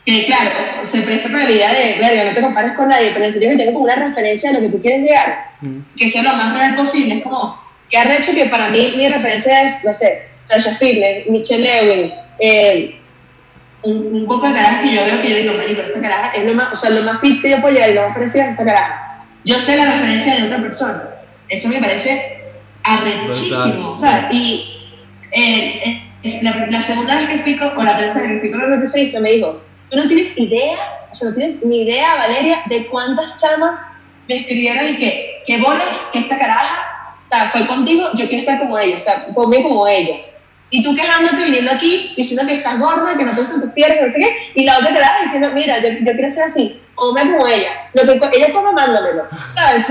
Que claro, se presta la idea de, verga, no te compares con nadie, pero en serio que tengo como una referencia a lo que tú quieres llegar, mm. que sea lo más real posible, es como, que ha hecho que para mí mi referencia es, no sé, Sasha Fitler, Michelle Lewin, eh, un, un, poco de carajas que yo veo que yo digo, marico, esta caraja es lo más, o sea, lo más fit que yo puedo llegar y lo más parecido es esta caraja. Yo sé la referencia de otra persona. Eso me parece arrechísimo, ¿sabes? Y eh, la, la, segunda vez que explico, o la tercera vez que explico lo que me dijo, tú no tienes idea, o sea, no tienes ni idea, Valeria, de cuántas chamas me escribieron y que, que bolas, que esta caraja, o sea, fue contigo, yo quiero estar como ella, o sea, ponme como ella. Y tú quejándote viniendo aquí, diciendo que estás gorda, que no te gustan tus piernas, no sé qué, y la otra la diciendo, mira, yo, yo quiero ser así, ponme como ella. Lo que ella fue mándamelo, ¿sabes?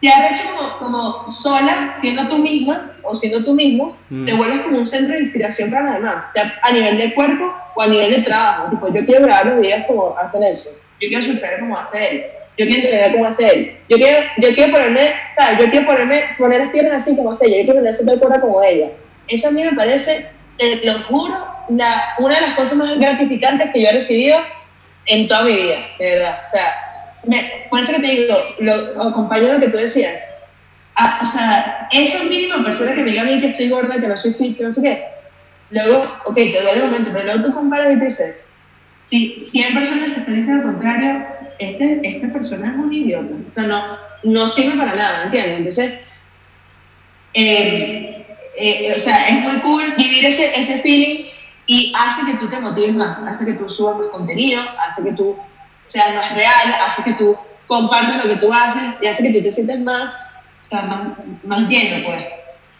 Te has hecho como, como sola, siendo tú misma, o siendo tú mismo, mm. te vuelves como un centro de inspiración para los demás, a nivel de cuerpo o a nivel de trabajo. Tipo, yo quiero grabar los videos como hacen eso, yo quiero superar como hace él, yo quiero entender cómo hace él, yo quiero, yo quiero ponerme, ¿sabes? Yo quiero ponerme, poner las piernas así como hace ella, yo quiero tener ese cuerpo como ella. Eso a mí me parece, te lo juro, la, una de las cosas más gratificantes que yo he recibido en toda mi vida, de verdad. O sea, me, por eso que te digo, lo, acompaño lo que tú decías. Ah, o sea, esas mínimas personas que me digan a mí que estoy gorda, que no soy fit, que no sé qué, luego, ok, te duele el momento, pero luego tú comparas y dices, si 100 personas te dicen lo contrario, este, esta persona es un idiota. O sea, no, no sirve para nada, ¿entiendes? Entonces, eh, eh, o sea, es muy cool vivir ese, ese feeling y hace que tú te motives más, hace que tú subas más contenido, hace que tú seas más real, hace que tú compartas lo que tú haces y hace que tú te sientas más, o sea, más, más lleno, pues.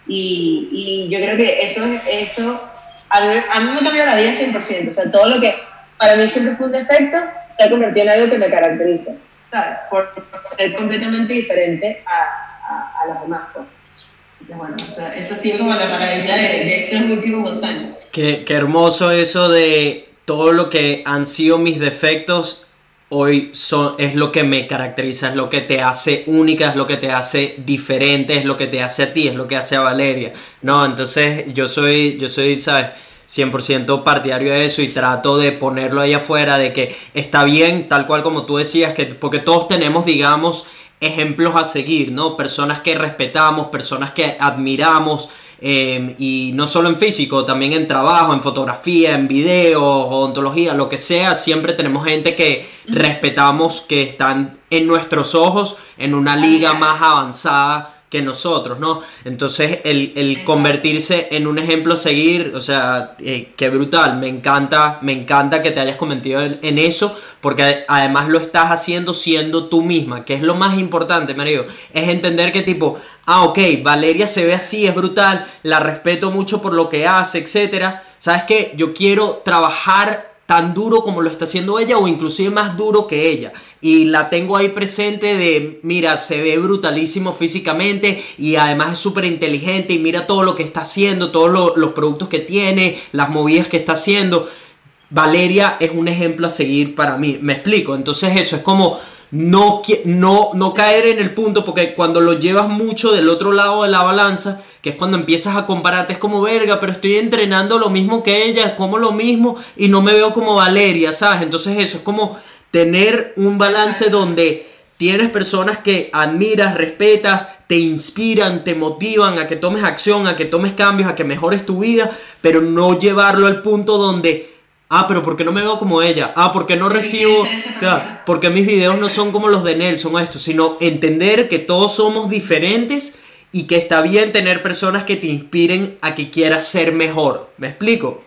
Y, y, yo creo que eso, eso a, mí, a mí me cambió la vida 100%, o sea, todo lo que para mí siempre fue un defecto se ha convertido en algo que me caracteriza, ¿sabes? Por ser completamente diferente a, a, a los demás, pues. Bueno, o sea, esa ha sido como la maravilla de, de, estos últimos dos años. Qué, qué hermoso eso de todo lo que han sido mis defectos hoy son, es lo que me caracteriza, es lo que te hace única, es lo que te hace diferente, es lo que te hace a ti, es lo que hace a Valeria. No, entonces yo soy, yo soy, ¿sabes? 100% partidario de eso y trato de ponerlo ahí afuera, de que está bien, tal cual como tú decías, que porque todos tenemos, digamos, ejemplos a seguir, ¿no? Personas que respetamos, personas que admiramos, em, y no solo en físico, también en trabajo, en fotografía, en video, odontología, lo que sea, siempre tenemos gente que respetamos, que están en nuestros ojos en una liga más avanzada que nosotros, ¿no? Entonces, el, convertirse en un ejemplo a seguir, o sea, eh, qué brutal, me encanta, me encanta que te hayas convertido en, eso, porque además lo estás haciendo siendo tú misma, que es lo más importante, marido, es entender que tipo, ah, ok, Valeria se ve así, es brutal, la respeto mucho por lo que hace, etcétera, ¿sabes qué? Yo quiero trabajar tan duro como lo está haciendo ella o inclusive más duro que ella. Y la tengo ahí presente de, mira, se ve brutalísimo físicamente y además es súper inteligente y mira todo lo que está haciendo, todos los productos que tiene, las movidas que está haciendo. Valeria es un ejemplo a seguir para mí, me explico. Entonces eso es como no, no, no caer en el punto, porque cuando lo llevas mucho del otro lado de la balanza, que es cuando empiezas a compararte, es como verga, pero estoy entrenando lo mismo que ella, como lo mismo y no me veo como Valeria, ¿sabes? Entonces eso es como tener un balance donde tienes personas que admiras, respetas, te inspiran, te motivan a que tomes acción, a que tomes cambios, a que mejores tu vida, pero no llevarlo al punto donde Ah, pero ¿por qué no me veo como ella? Ah, porque no recibo, o sea, porque mis videos no son como los de Nelson o esto, sino entender que todos somos diferentes y que está bien tener personas que te inspiren a que quieras ser mejor. ¿Me explico?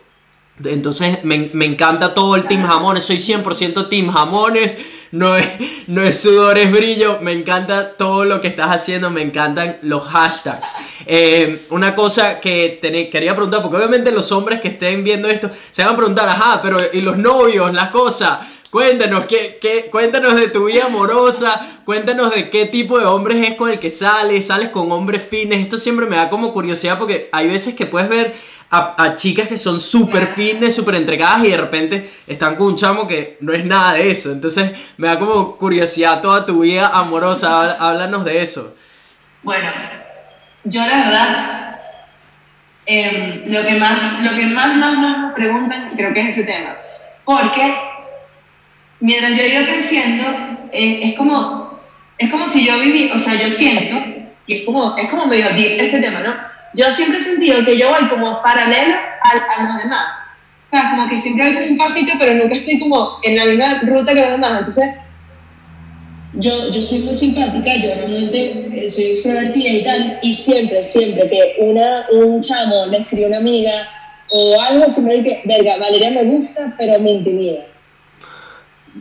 Entonces me, me encanta todo el Team Jamones, soy 100% Team Jamones no es, no es sudor, es brillo. Me encanta todo lo que estás haciendo, me encantan los hashtags. Eh, una cosa que quería preguntar, porque obviamente los hombres que estén viendo esto se van a preguntar, ajá, pero ¿y los novios, las cosas? Cuéntanos, ¿qué, qué, cuéntanos de tu vida amorosa, cuéntanos de qué tipo de hombres es con el que sales, sales con hombres fines. Esto siempre me da como curiosidad porque hay veces que puedes ver a, chicas que son súper fitness, súper entregadas y de repente están con un chamo que no es nada de eso. Entonces me da como curiosidad toda tu vida amorosa. Háblanos de eso. Bueno, yo la verdad, em, lo que más, lo que más, más, más preguntan creo que es ese tema. Porque mientras yo he ido creciendo, eh, es como, es como si yo viví, o sea, yo siento, y es como, es como medio deep este tema, ¿no? Yo siempre he sentido que yo voy como paralela a, los demás. O sea, como que siempre voy un pasito, pero nunca estoy como en la misma ruta que los demás. Entonces, yo, yo soy muy simpática, yo realmente eh, soy extrovertida y tal, y siempre, siempre que una, un chamo le escribe a una amiga o algo, siempre dice, verga, Valeria me gusta, pero me intimida.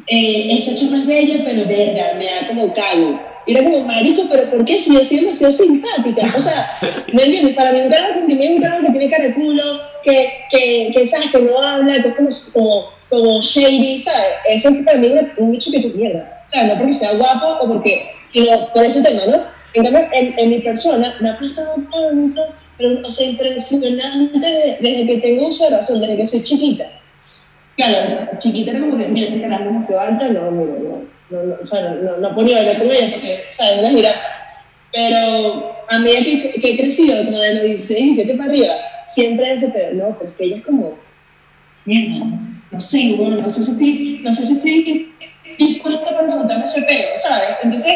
Eh, esa chama es bella, pero verga, me da como callo y era como, marico, pero ¿por qué si yo siendo así simpática? O sea, ¿me entiendes? Para mí un carajo que tiene un carajo que tiene cara de culo, que, que, que sabes que no habla, que es como, como, como shady, ¿sabes? Eso es para mí un, un bicho que tú mierda. Claro, no porque sea guapo o porque, sino por ese tema, ¿no? En cambio, en, en mi persona me ha pasado tanto, pero, o sea, impresionante desde, que tengo uso de razón, desde que soy chiquita. Claro, chiquita era como que, mira, este carajo no se levanta, no, no, no no, no, o sea, no, no podía hablar con ella porque, ¿sabes? Una jirafa. Pero a medida que, que he crecido, como de los 16, 17 para arriba, siempre es de pedo, ¿no? Porque ella es como, mierda, no sé, bueno, no sé si estoy, no sé si estoy dispuesta para preguntarme ese pedo, ¿sabes? Entonces,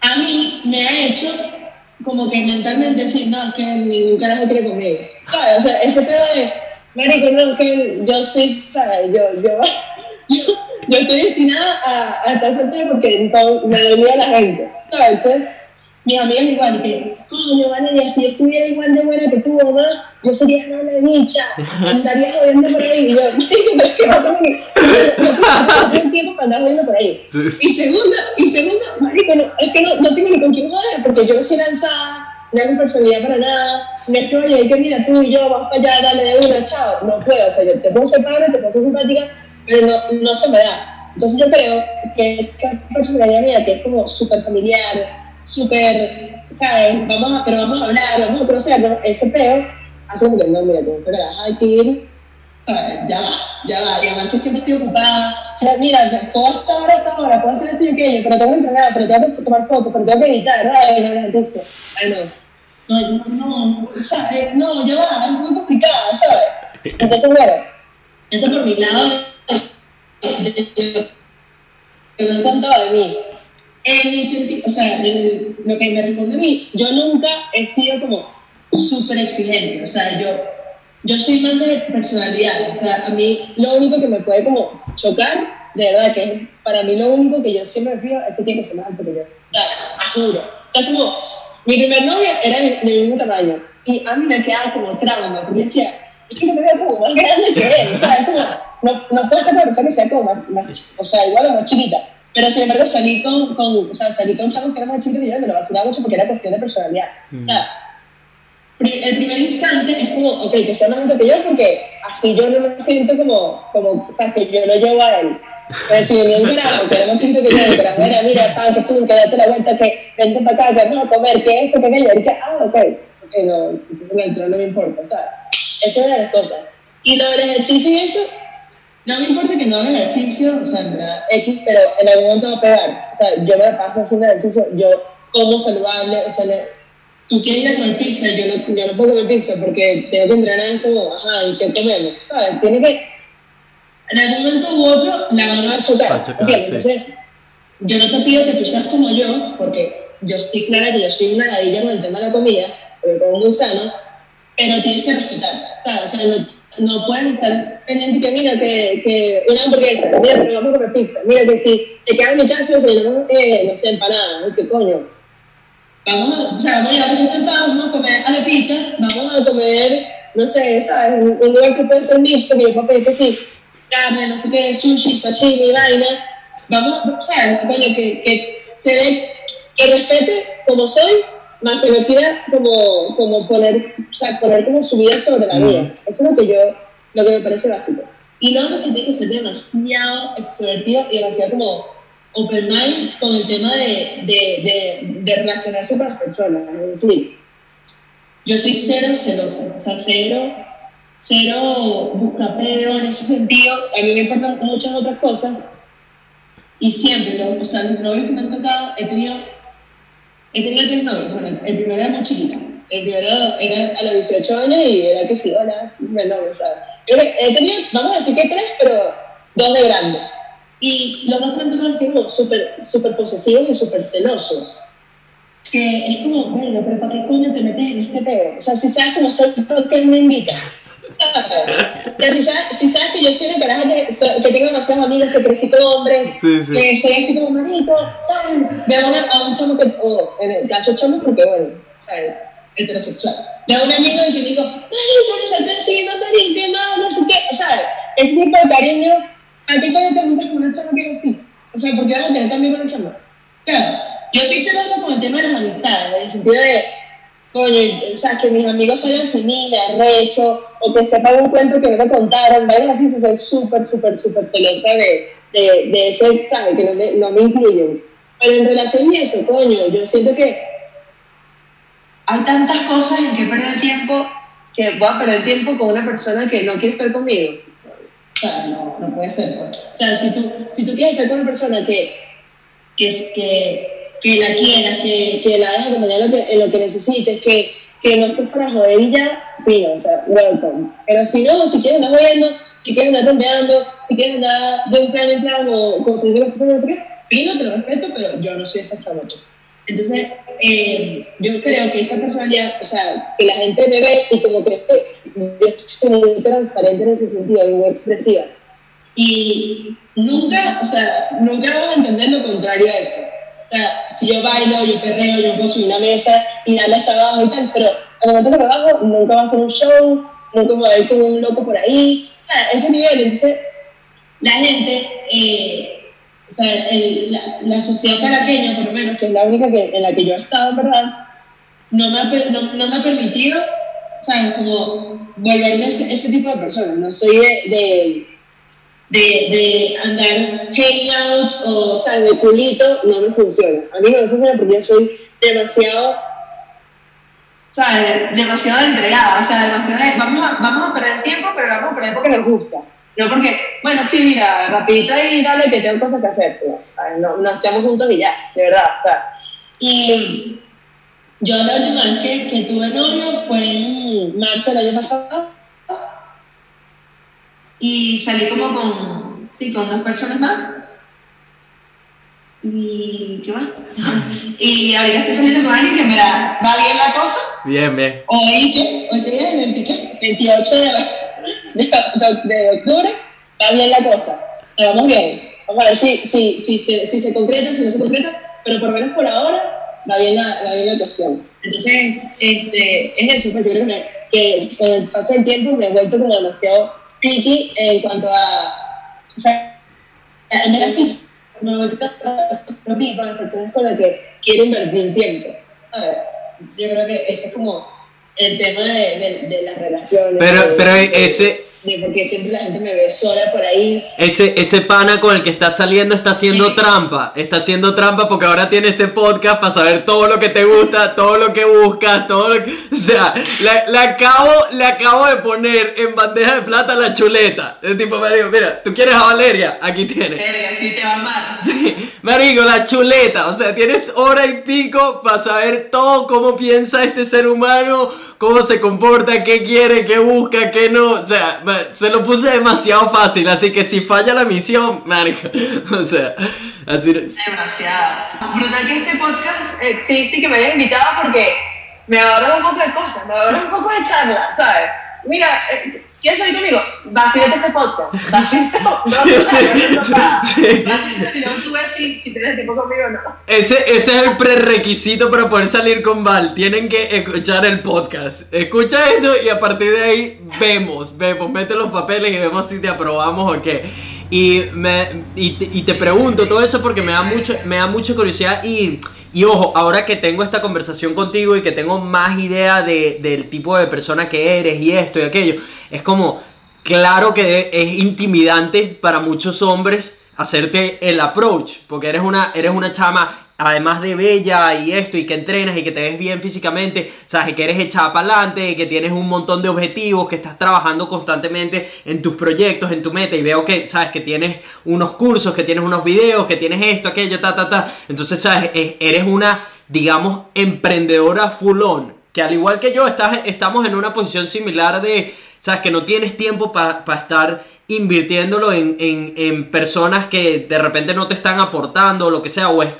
a mí me ha hecho como que mentalmente decir, no, que ningún carajo quiere conmigo, ¿sabes? O sea, ese pedo de, marico, no, que yo estoy, ¿sabes? Yo, yo, yo yo estoy destinada a, a estar soltera porque me dolía la gente. Entonces, mis amigas igual, que, coño, Valeria, si yo estuviera igual de buena que tú, mamá, yo sería una bicha, andaría jodiendo por ahí. Y yo, es que no tengo, tengo tiempo para andar jodiendo por ahí. Y segunda, y segunda, marico, no, es que no, no tengo ni con quién joder, porque yo no soy lanzada, no tengo personalidad para nada. Me estoy, oye, que mira, tú y yo, vamos para allá, dale de una, chao. No puedo, o sea, yo te puedo ser padre, te puedo ser simpática, no, no se me da. Entonces yo creo que esa personalidad mía, que es como súper familiar, súper, ¿sabes? Vamos a, pero vamos a hablar, vamos a conocer, ese peo hace que no, mira, hay que ir, Ya va, ya va, y además que siempre estoy ocupada. O sea, mira, puedo estar ahora, hasta ahora, puedo hacer esto y aquello, pero tengo que entrenar, pero tengo que tomar fotos, pero tengo que editar, ay, no, no, entonces, ay, no. No, no, sea, eh, no, ya va, es muy complicada, ¿sabes? Entonces, bueno, eso por mi lado que me han contado de mí. En mi sentido, o sea, lo que me responde a mí, yo nunca he sido como súper exigente, o sea, yo, yo soy más de personalidad, o sea, a mí lo único que me puede como chocar, de verdad que para mí lo único que yo siempre fijo es que tiene que ser más alto que yo, o sea, juro, o sea, como, mi primer novio era de, mi mismo tamaño, y a mí me quedaba como trauma, porque decía, es que no me como más grande que él, o sea, es como, no, no puedo estar una persona que sea como más, más, o sea, igual o más chiquita, pero sin embargo salí con, con, o sea, salí con chavos que eran más chicos que yo y me lo vacilaba mucho porque era cuestión de personalidad. O sea, el primer instante es como, ok, que sea más alto que yo porque así yo no me siento como, como o sea, que yo lo llevo a él. Pero si venía un grado que era más chiquito que yo, pero mira, mira, pan, que tú, que date la vuelta, que vente para acá, que vamos a comer, que esto, que aquello, y que, ah, ok, ok, no, entonces no, no me importa, o sea, esa es una de las cosas. Y lo del ejercicio y eso, no me importa que no haga ejercicio, o sea, en verdad, X, pero en algún momento va a pegar. O sea, yo me paso haciendo ejercicio, yo como saludable, o sea, tú quieres ir a comer pizza, yo no, yo no puedo comer pizza porque tengo que entrenar como, ajá, ¿y qué comemos? ¿Sabes? Tiene que, en algún momento u otro, la mano va a chocar, Entonces, yo no te pido que tú seas como yo, porque yo estoy clara que yo soy una ladilla con el tema de la comida, porque como muy sano, pero tienes que respetar. O sea, no, no pueden estar pendientes que mira que, que una hamburguesa, mira vamos a comer pizza, mira que si te queda en mi casa, si no, eh, no sé, empanada, ¿qué coño? Vamos a, o sea, vamos a ir vamos a comer a la pizza, vamos a comer, no sé, ¿sabes? Un, un lugar que puede ser mixto, que yo puedo pedir que sí, carne, no sé qué, sushi, sashimi, vaina, vamos, ¿sabes? Coño, que, que se dé, que respete como soy más que no quiera como, como poner, o sea, poner como su vida sobre la mía. Eso es lo que yo, lo que me parece básico. Y lo otro es que tiene que ser demasiado extrovertido y demasiado como open mind con el tema de, de, de, relacionarse con las personas. Es decir, yo soy cero celosa, o sea, cero, cero buscapeo en ese sentido. A mí me importan muchas otras cosas y siempre, o sea, los novios que me han tocado, he tenido He tenido tres novios. Bueno, el primero era muy chiquita. El primero era a los 18 años y era que sí, hola, me novio, ¿sabes? He tenido, vamos a decir que tres, pero dos de grande. Y los dos pronto han sido súper super posesivos y súper celosos. Que es como, bueno, pero ¿para qué coño te metes en este pedo? O sea, si sabes cómo soy, ¿por qué me invitas? Si, sabes, si sabes que yo soy una caraja que, que tengo demasiados amigos, que presito hombres, que soy así como marico, veo a un chamo que, o en el caso chamo, porque bueno, ¿sabes? heterosexual. Veo a un amigo y me digo, marico, no se está haciendo marico, no, no sé qué, o sea, ese tipo de cariño, ¿a qué coño te juntas con una chama que es así? O sea, ¿por qué vamos a tener cambio con el chamo? O sea, yo soy celosa con el tema de las amistades, en el sentido de coño, o sea, que mis amigos se hayan semilla, recho, o que sepan un cuento que no me contaron, vaya así, soy súper, súper, súper celosa de, de, de ese, ¿sabes? Que no me, no me incluyen. Pero en relación a eso, coño, yo siento que hay tantas cosas en que perder tiempo, que voy a perder tiempo con una persona que no quiere estar conmigo. O sea, no, no puede ser. Pues. O sea, si tú, si tú quieres estar con una persona que, que, que que la quieras, que, la dejes acompañar lo que, lo que necesites, que, que no estés para joder y ya, o sea, welcome. Pero si no, si quieres andar jodiendo, si quieres andar rompeando, si quieres andar de un plan en plan o conseguir las cosas, no sé qué, fino, te lo respeto, pero yo no soy esa chabocha. Entonces, eh, yo creo que esa personalidad, o sea, que la gente me ve y como que yo estoy muy transparente en ese sentido, muy expresiva. Y nunca, o sea, nunca vamos a entender lo contrario a eso. Si yo bailo, yo perreo, yo puedo subir una mesa y nada está abajo y tal, pero al momento que me bajo nunca va a ser un show, nunca voy a ir como un loco por ahí. O sea, ese nivel. Entonces, la gente, eh, o sea, la, sociedad caraqueña, por lo menos, que es la única que, en la que yo he estado, ¿verdad? No me ha, no, no me ha permitido, ¿sabes? Como volverme ese, ese tipo de persona. No soy de, de andar hanging out o, o sea, de culito, no me funciona. A mí no me funciona porque yo soy demasiado ¿sabes? Demasiado entregada, o sea, demasiado, vamos a, vamos a perder tiempo, pero vamos a perder porque nos gusta. No porque, bueno, sí, mira, rapidito y dale que tengo cosas que hacer. No, no, estamos juntos y ya, de verdad. O sea. Y yo la última vez que, que tuve novio fue en marzo del año pasado y salí como con, sí, con dos personas más. ¿Y qué más? y ahorita estoy saliendo con alguien que me da, va bien la cosa. Bien, bien. Hoy, ¿qué? Hoy día 28 de, de, octubre, va bien la cosa. Vamos bien. Vamos a ver si, si, si, si, si se concreta, si no se concreta, pero por lo menos por ahora va bien la, va bien la cuestión. Entonces, este, es eso, porque creo que con el paso del tiempo me he vuelto como demasiado picky en cuanto a, o sea, en el vuelto picky con las personas con las que quiero invertir tiempo. Yo creo que ese es como el tema de, de, de las relaciones. Pero, pero ese porque siempre la gente me ve sola por ahí. Ese, ese pana con el que está saliendo está haciendo trampa. Está haciendo trampa porque ahora tiene este podcast para saber todo lo que te gusta, todo lo que buscas, todo lo que. O sea, le, acabo, le acabo de poner en bandeja de plata la chuleta. El tipo me dijo, mira, ¿tú quieres a Valeria? Aquí tienes. Verga, sí te va mal. Sí, marico, la chuleta. O sea, tienes hora y pico para saber todo cómo piensa este ser humano, cómo se comporta, qué quiere, qué busca, qué no. O sea, se lo puse demasiado fácil, así que si falla la misión, marico, o sea, así... Demasiado. Brutal que este podcast existe y que me haya invitado porque me ahorra un poco de cosas, me ahorra un poco de charla, ¿sabes? Mira, eh, ¿Quieres salir conmigo? Vacíate este podcast. Vacíate. No, sí, sí, sí. no tú ves si, si tienes tiempo conmigo o no. Ese, ese es el prerequisito para poder salir con Val. Tienen que escuchar el podcast. Escucha esto y a partir de ahí vemos. Vemos, mete los papeles y vemos si te aprobamos o qué. Y, me, y, y te pregunto todo eso porque me da, mucho, me da mucha curiosidad y y ojo, ahora que tengo esta conversación contigo y que tengo más idea de, del tipo de persona que eres y esto y aquello, es como, claro que es intimidante para muchos hombres hacerte el approach, porque eres una, eres una chama además de bella y esto, y que entrenas y que te ves bien físicamente, sabes que eres echada para adelante, que tienes un montón de objetivos, que estás trabajando constantemente en tus proyectos, en tu meta, y veo que, sabes, que tienes unos cursos, que tienes unos videos, que tienes esto, aquello, ta, ta, ta. Entonces, sabes, eres una, digamos, emprendedora full on, que al igual que yo, estás, estamos en una posición similar de, sabes, que no tienes tiempo para estar invirtiéndolo en, en, personas que de repente no te están aportando o lo que sea, o es,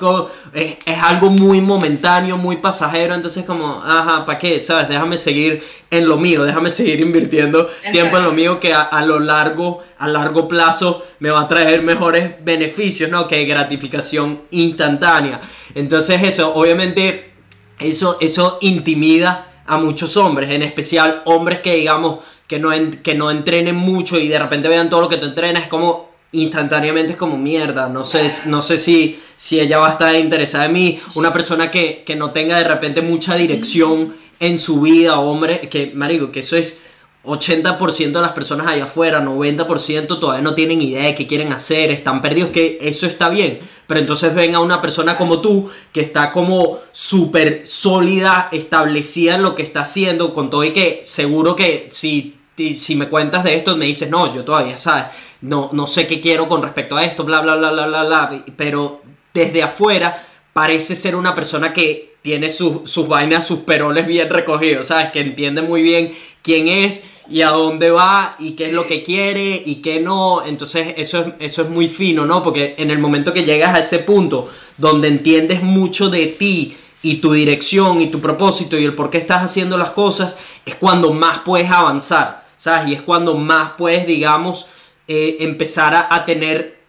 es, algo muy momentáneo, muy pasajero, entonces como, ajá, ¿para qué? ¿Sabes? Déjame seguir en lo mío, déjame seguir invirtiendo tiempo en lo mío que a, lo largo, a largo plazo me va a traer mejores beneficios, ¿no? Que gratificación instantánea. Entonces eso, obviamente, eso, eso intimida a muchos hombres, en especial hombres que digamos que no, que no entrenen mucho y de repente vean todo lo que tú entrenas, es como instantáneamente es como mierda. No sé, no sé si, si ella va a estar interesada en mí. Una persona que, que no tenga de repente mucha dirección en su vida, hombre, que, marico, que eso es 80% de las personas allá afuera, 90% todavía no tienen idea de qué quieren hacer, están perdidos, que eso está bien. Pero entonces ven a una persona como tú, que está como súper sólida, establecida en lo que está haciendo, con todo y que seguro que si si me cuentas de esto, me dices, no, yo todavía, ¿sabes? No, no sé qué quiero con respecto a esto, bla, bla, bla, bla, bla, bla. Pero desde afuera parece ser una persona que tiene sus vainas, sus peroles bien recogidos, ¿sabes? Que entiende muy bien quién es y a dónde va y qué es lo que quiere y qué no. Entonces eso es, eso es muy fino, ¿no? Porque en el momento que llegas a ese punto donde entiendes mucho de ti, y tu dirección y tu propósito y el por qué estás haciendo las cosas, es cuando más puedes avanzar. ¿Sabes? Y es cuando más puedes, digamos, eh, empezar a, tener,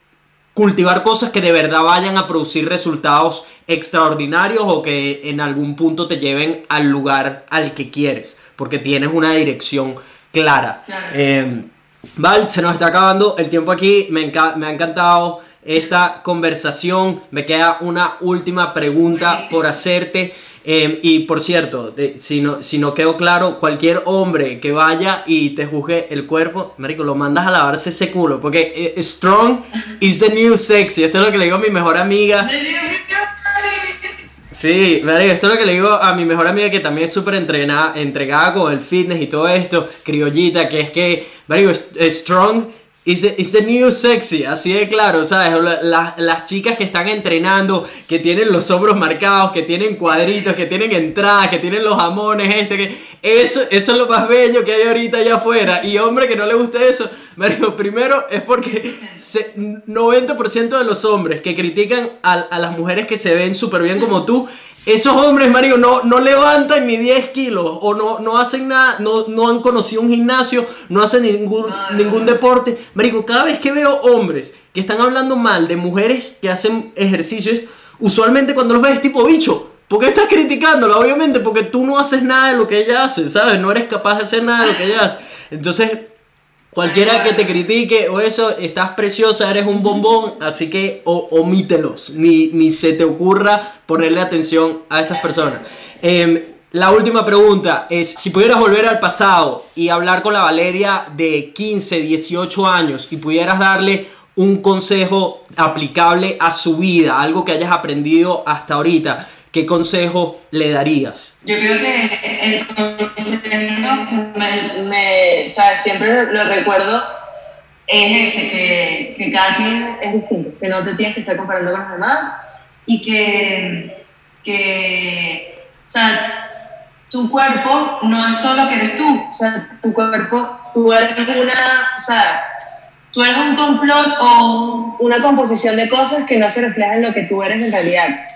cultivar cosas que de verdad vayan a producir resultados extraordinarios o que en algún punto te lleven al lugar al que quieres, porque tienes una dirección clara. Eh, Val, se nos está acabando el tiempo aquí, me, me ha encantado esta conversación. Me queda una última pregunta por hacerte. Em, y por cierto, si, no, si no quedó claro, cualquier hombre que vaya y te juzgue el cuerpo, marico, lo mandas a lavarse ese culo. Porque eh, strong is the new sexy. Esto es lo que le digo a mi mejor amiga. Sí, esto es lo que le digo a mi mejor amiga que también es súper entregada con el fitness y todo esto, criollita, que es que, marico, strong is the, the, new sexy, así de claro, ¿sabes? las chicas que están entrenando, que tienen los hombros marcados, que tienen cuadritos, que tienen entradas, que tienen los jamones, este, que eso, eso es lo más bello que hay ahorita allá afuera. Y hombre que no le guste eso, Mario, primero es porque 90% de los hombres que critican a, a las mujeres que se ven súper bien como tú, esos hombres, Mario, no, no levantan ni 10 kilos o no, no hacen nada, no, no han conocido un gimnasio, no hacen ningún, ningún deporte. Marico, cada vez que veo hombres que están hablando mal de mujeres que hacen ejercicios, usualmente cuando los ves es tipo bicho. ¿Por qué estás criticándola? Obviamente porque tú no haces nada de lo que ella hace, ¿sabes? No eres capaz de hacer nada de lo que ella hace. Entonces, Cualquiera que te critique o eso, estás preciosa, eres un bombón, así que omítelos, ni, ni se te ocurra ponerle atención a estas personas. Em, la última pregunta es, si pudieras volver al pasado y hablar con la Valeria de 15, 18 años y pudieras darle un consejo aplicable a su vida, algo que hayas aprendido hasta ahorita, ¿qué consejo le darías? Yo creo que el consejo me, me siempre lo recuerdo es ese, que, que, cada quien es distinto, que no te tienes que estar comparando con los demás y que, que o sea, tu cuerpo no es todo lo que eres tú, o sea, tu cuerpo, tú eres una, o sea, tú eres un complot o una composición de cosas que no se reflejan en lo que tú eres en realidad.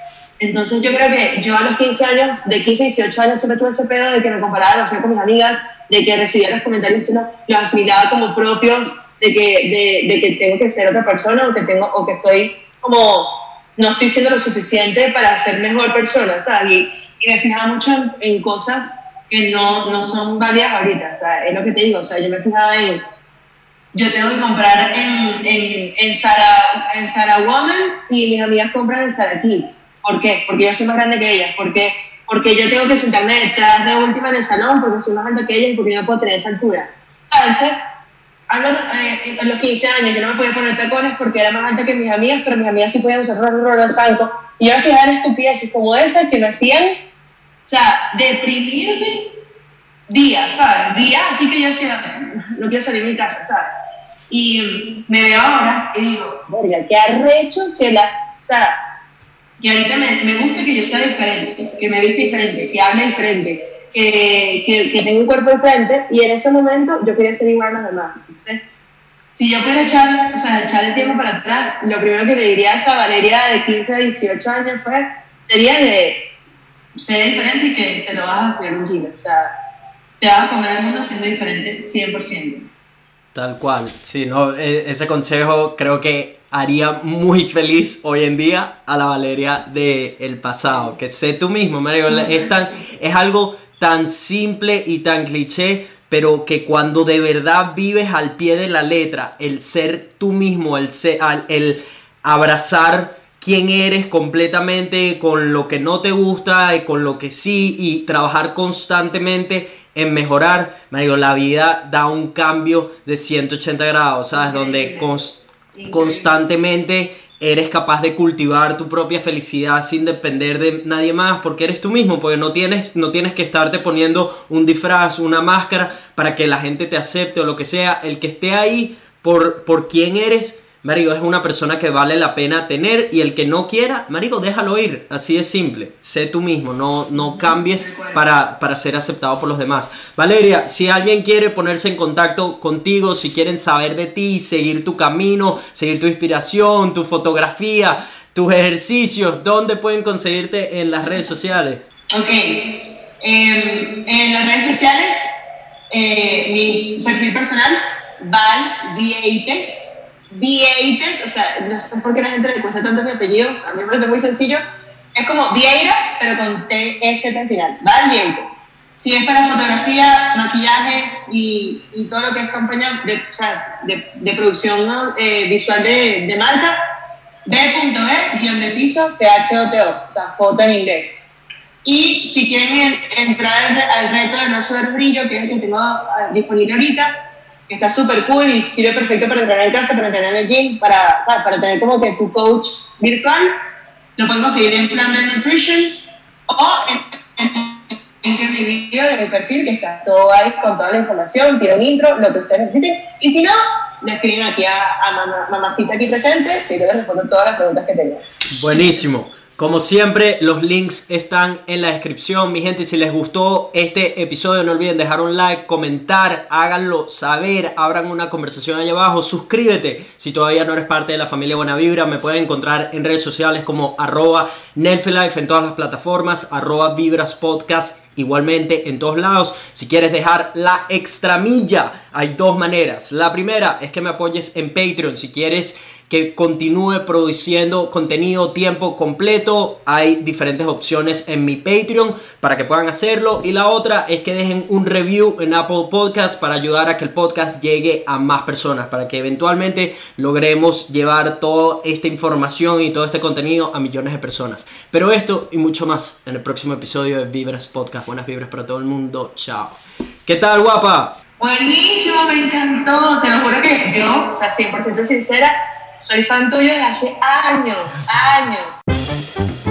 Entonces yo creo que yo a los 15 años, de 15 a 18 años, siempre tuve ese pedo de que me comparaba con mis amigas, de que recibía los comentarios y los asimilaba como propios, de que, de, que tengo que ser otra persona o que, tengo, o que estoy como, no estoy siendo lo suficiente para ser mejor persona, ¿sabes? Y, me fijaba mucho en, cosas que no, no son válidas ahorita, o sea, es lo que te digo, o sea, yo me fijaba en, yo tengo que comprar en, en, en, Sara, en Sara Woman y mis amigas compran en Sara Kids ¿Por qué? Porque yo soy más grande que ellas. ¿Por qué? Porque yo tengo que sentarme detrás de última en el salón porque soy más grande que ellas y porque no puedo tener esa altura. ¿Sabes? A los, eh, a los 15 años yo no me podía poner tacones porque era más alta que mis amigas, pero mis amigas sí podían usar rolos altos. Y yo me fijaba estupideces como esas que me hacían, o sea, deprimirme días, ¿sabes? Días así que yo decía, no quiero salir de mi casa, ¿sabes? Y me veo ahora y digo, verga, qué arrecho que la, o sea, y ahorita me, me, gusta que yo sea diferente, que me viste diferente, que hable diferente, que, que, tenga un cuerpo diferente. Y en ese momento yo quería ser igual a los demás. si yo pudiera echar, o sea, echar el tiempo para atrás, lo primero que le diría a esa Valeria de 15 a 18 años fue, sería de ser diferente y que te lo vas a hacer un kilo. O sea, te vas a comer el mundo siendo diferente 100%. Tal cual, sí, no, e, ese consejo creo que haría muy feliz hoy en día a la Valeria del el pasado. Que sé tú mismo, Mario. Es, es algo tan simple y tan cliché, pero que cuando de verdad vives al pie de la letra, el ser tú mismo, el, ser, el abrazar quién eres completamente con lo que no te gusta y con lo que sí y trabajar constantemente en mejorar, Mario, la vida da un cambio de 180 grados, ¿sabes? Donde constantemente eres capaz de cultivar tu propia felicidad sin depender de nadie más, porque eres tú mismo, porque no tienes, no tienes que estarte poniendo un disfraz, una máscara para que la gente te acepte o lo que sea. El que esté ahí por, por quién eres Marico, es una persona que vale la pena tener y el que no quiera, Marico, déjalo ir. Así es simple. Sé tú mismo, no, no cambies para, para ser aceptado por los demás. Valeria, si alguien quiere ponerse en contacto contigo, si quieren saber de ti, seguir tu camino, seguir tu inspiración, tu fotografía, tus ejercicios, ¿dónde pueden conseguirte en las redes sociales? Ok. Em, en las redes sociales, eh, mi perfil personal, Val Vieites Vieites, o sea, no sé por qué a la gente le cuesta tanto mi apellido, a mí me parece muy sencillo. Es como Vieira, pero con TS al final, ¿vale? Vieites. Si es para fotografía, maquillaje y, y todo lo que es campaña de, o sea, de, de producción eh, visual de, de marca, B.B, guion de piso, T-H-O-T-O, o sea, foto en inglés. Y si quieren entrar al, reto de no subir brillo, que es el que tengo ah, disponible ahorita, está súper cool y sirve perfecto para entrenar en casa, para entrenar en el gym, para, para tener como que tu coach virtual. Lo pueden conseguir en Plan Nutrition en, que mi video de mi perfil, que está todo ahí con toda la información, tiene un intro, lo que ustedes necesiten. Y si no, le escriben aquí a, a mamacita aquí presente, que yo les respondo todas las preguntas que tengan. Buenísimo. Como siempre, los links están en la descripción. Mi gente, si les gustó este episodio, no olviden dejar un like, comentar, háganlo saber, abran una conversación allá abajo, suscríbete. Si todavía no eres parte de la familia Buena Vibra, me pueden encontrar en redes sociales como arroba Netflix en todas las plataformas, arroba Vibras Podcast Igualmente en todos lados, si quieres dejar la extramilla, hay dos maneras. La primera es que me apoyes en Patreon. Si quieres que continúe produciendo contenido tiempo completo. Hay diferentes opciones en mi Patreon para que puedan hacerlo. Y la otra es que dejen un review en Apple Podcast para ayudar a que el podcast llegue a más personas, para que eventualmente logremos llevar toda esta información y todo este contenido a millones de personas. Pero esto y mucho más en el próximo episodio de Vibras Podcast. Buenas vibras para todo el mundo. Chao. ¿Qué tal, guapa? Buenísimo, me encantó. Te lo juro que yo, o sea, 100% sincera, soy fan tuyo de hace años, años.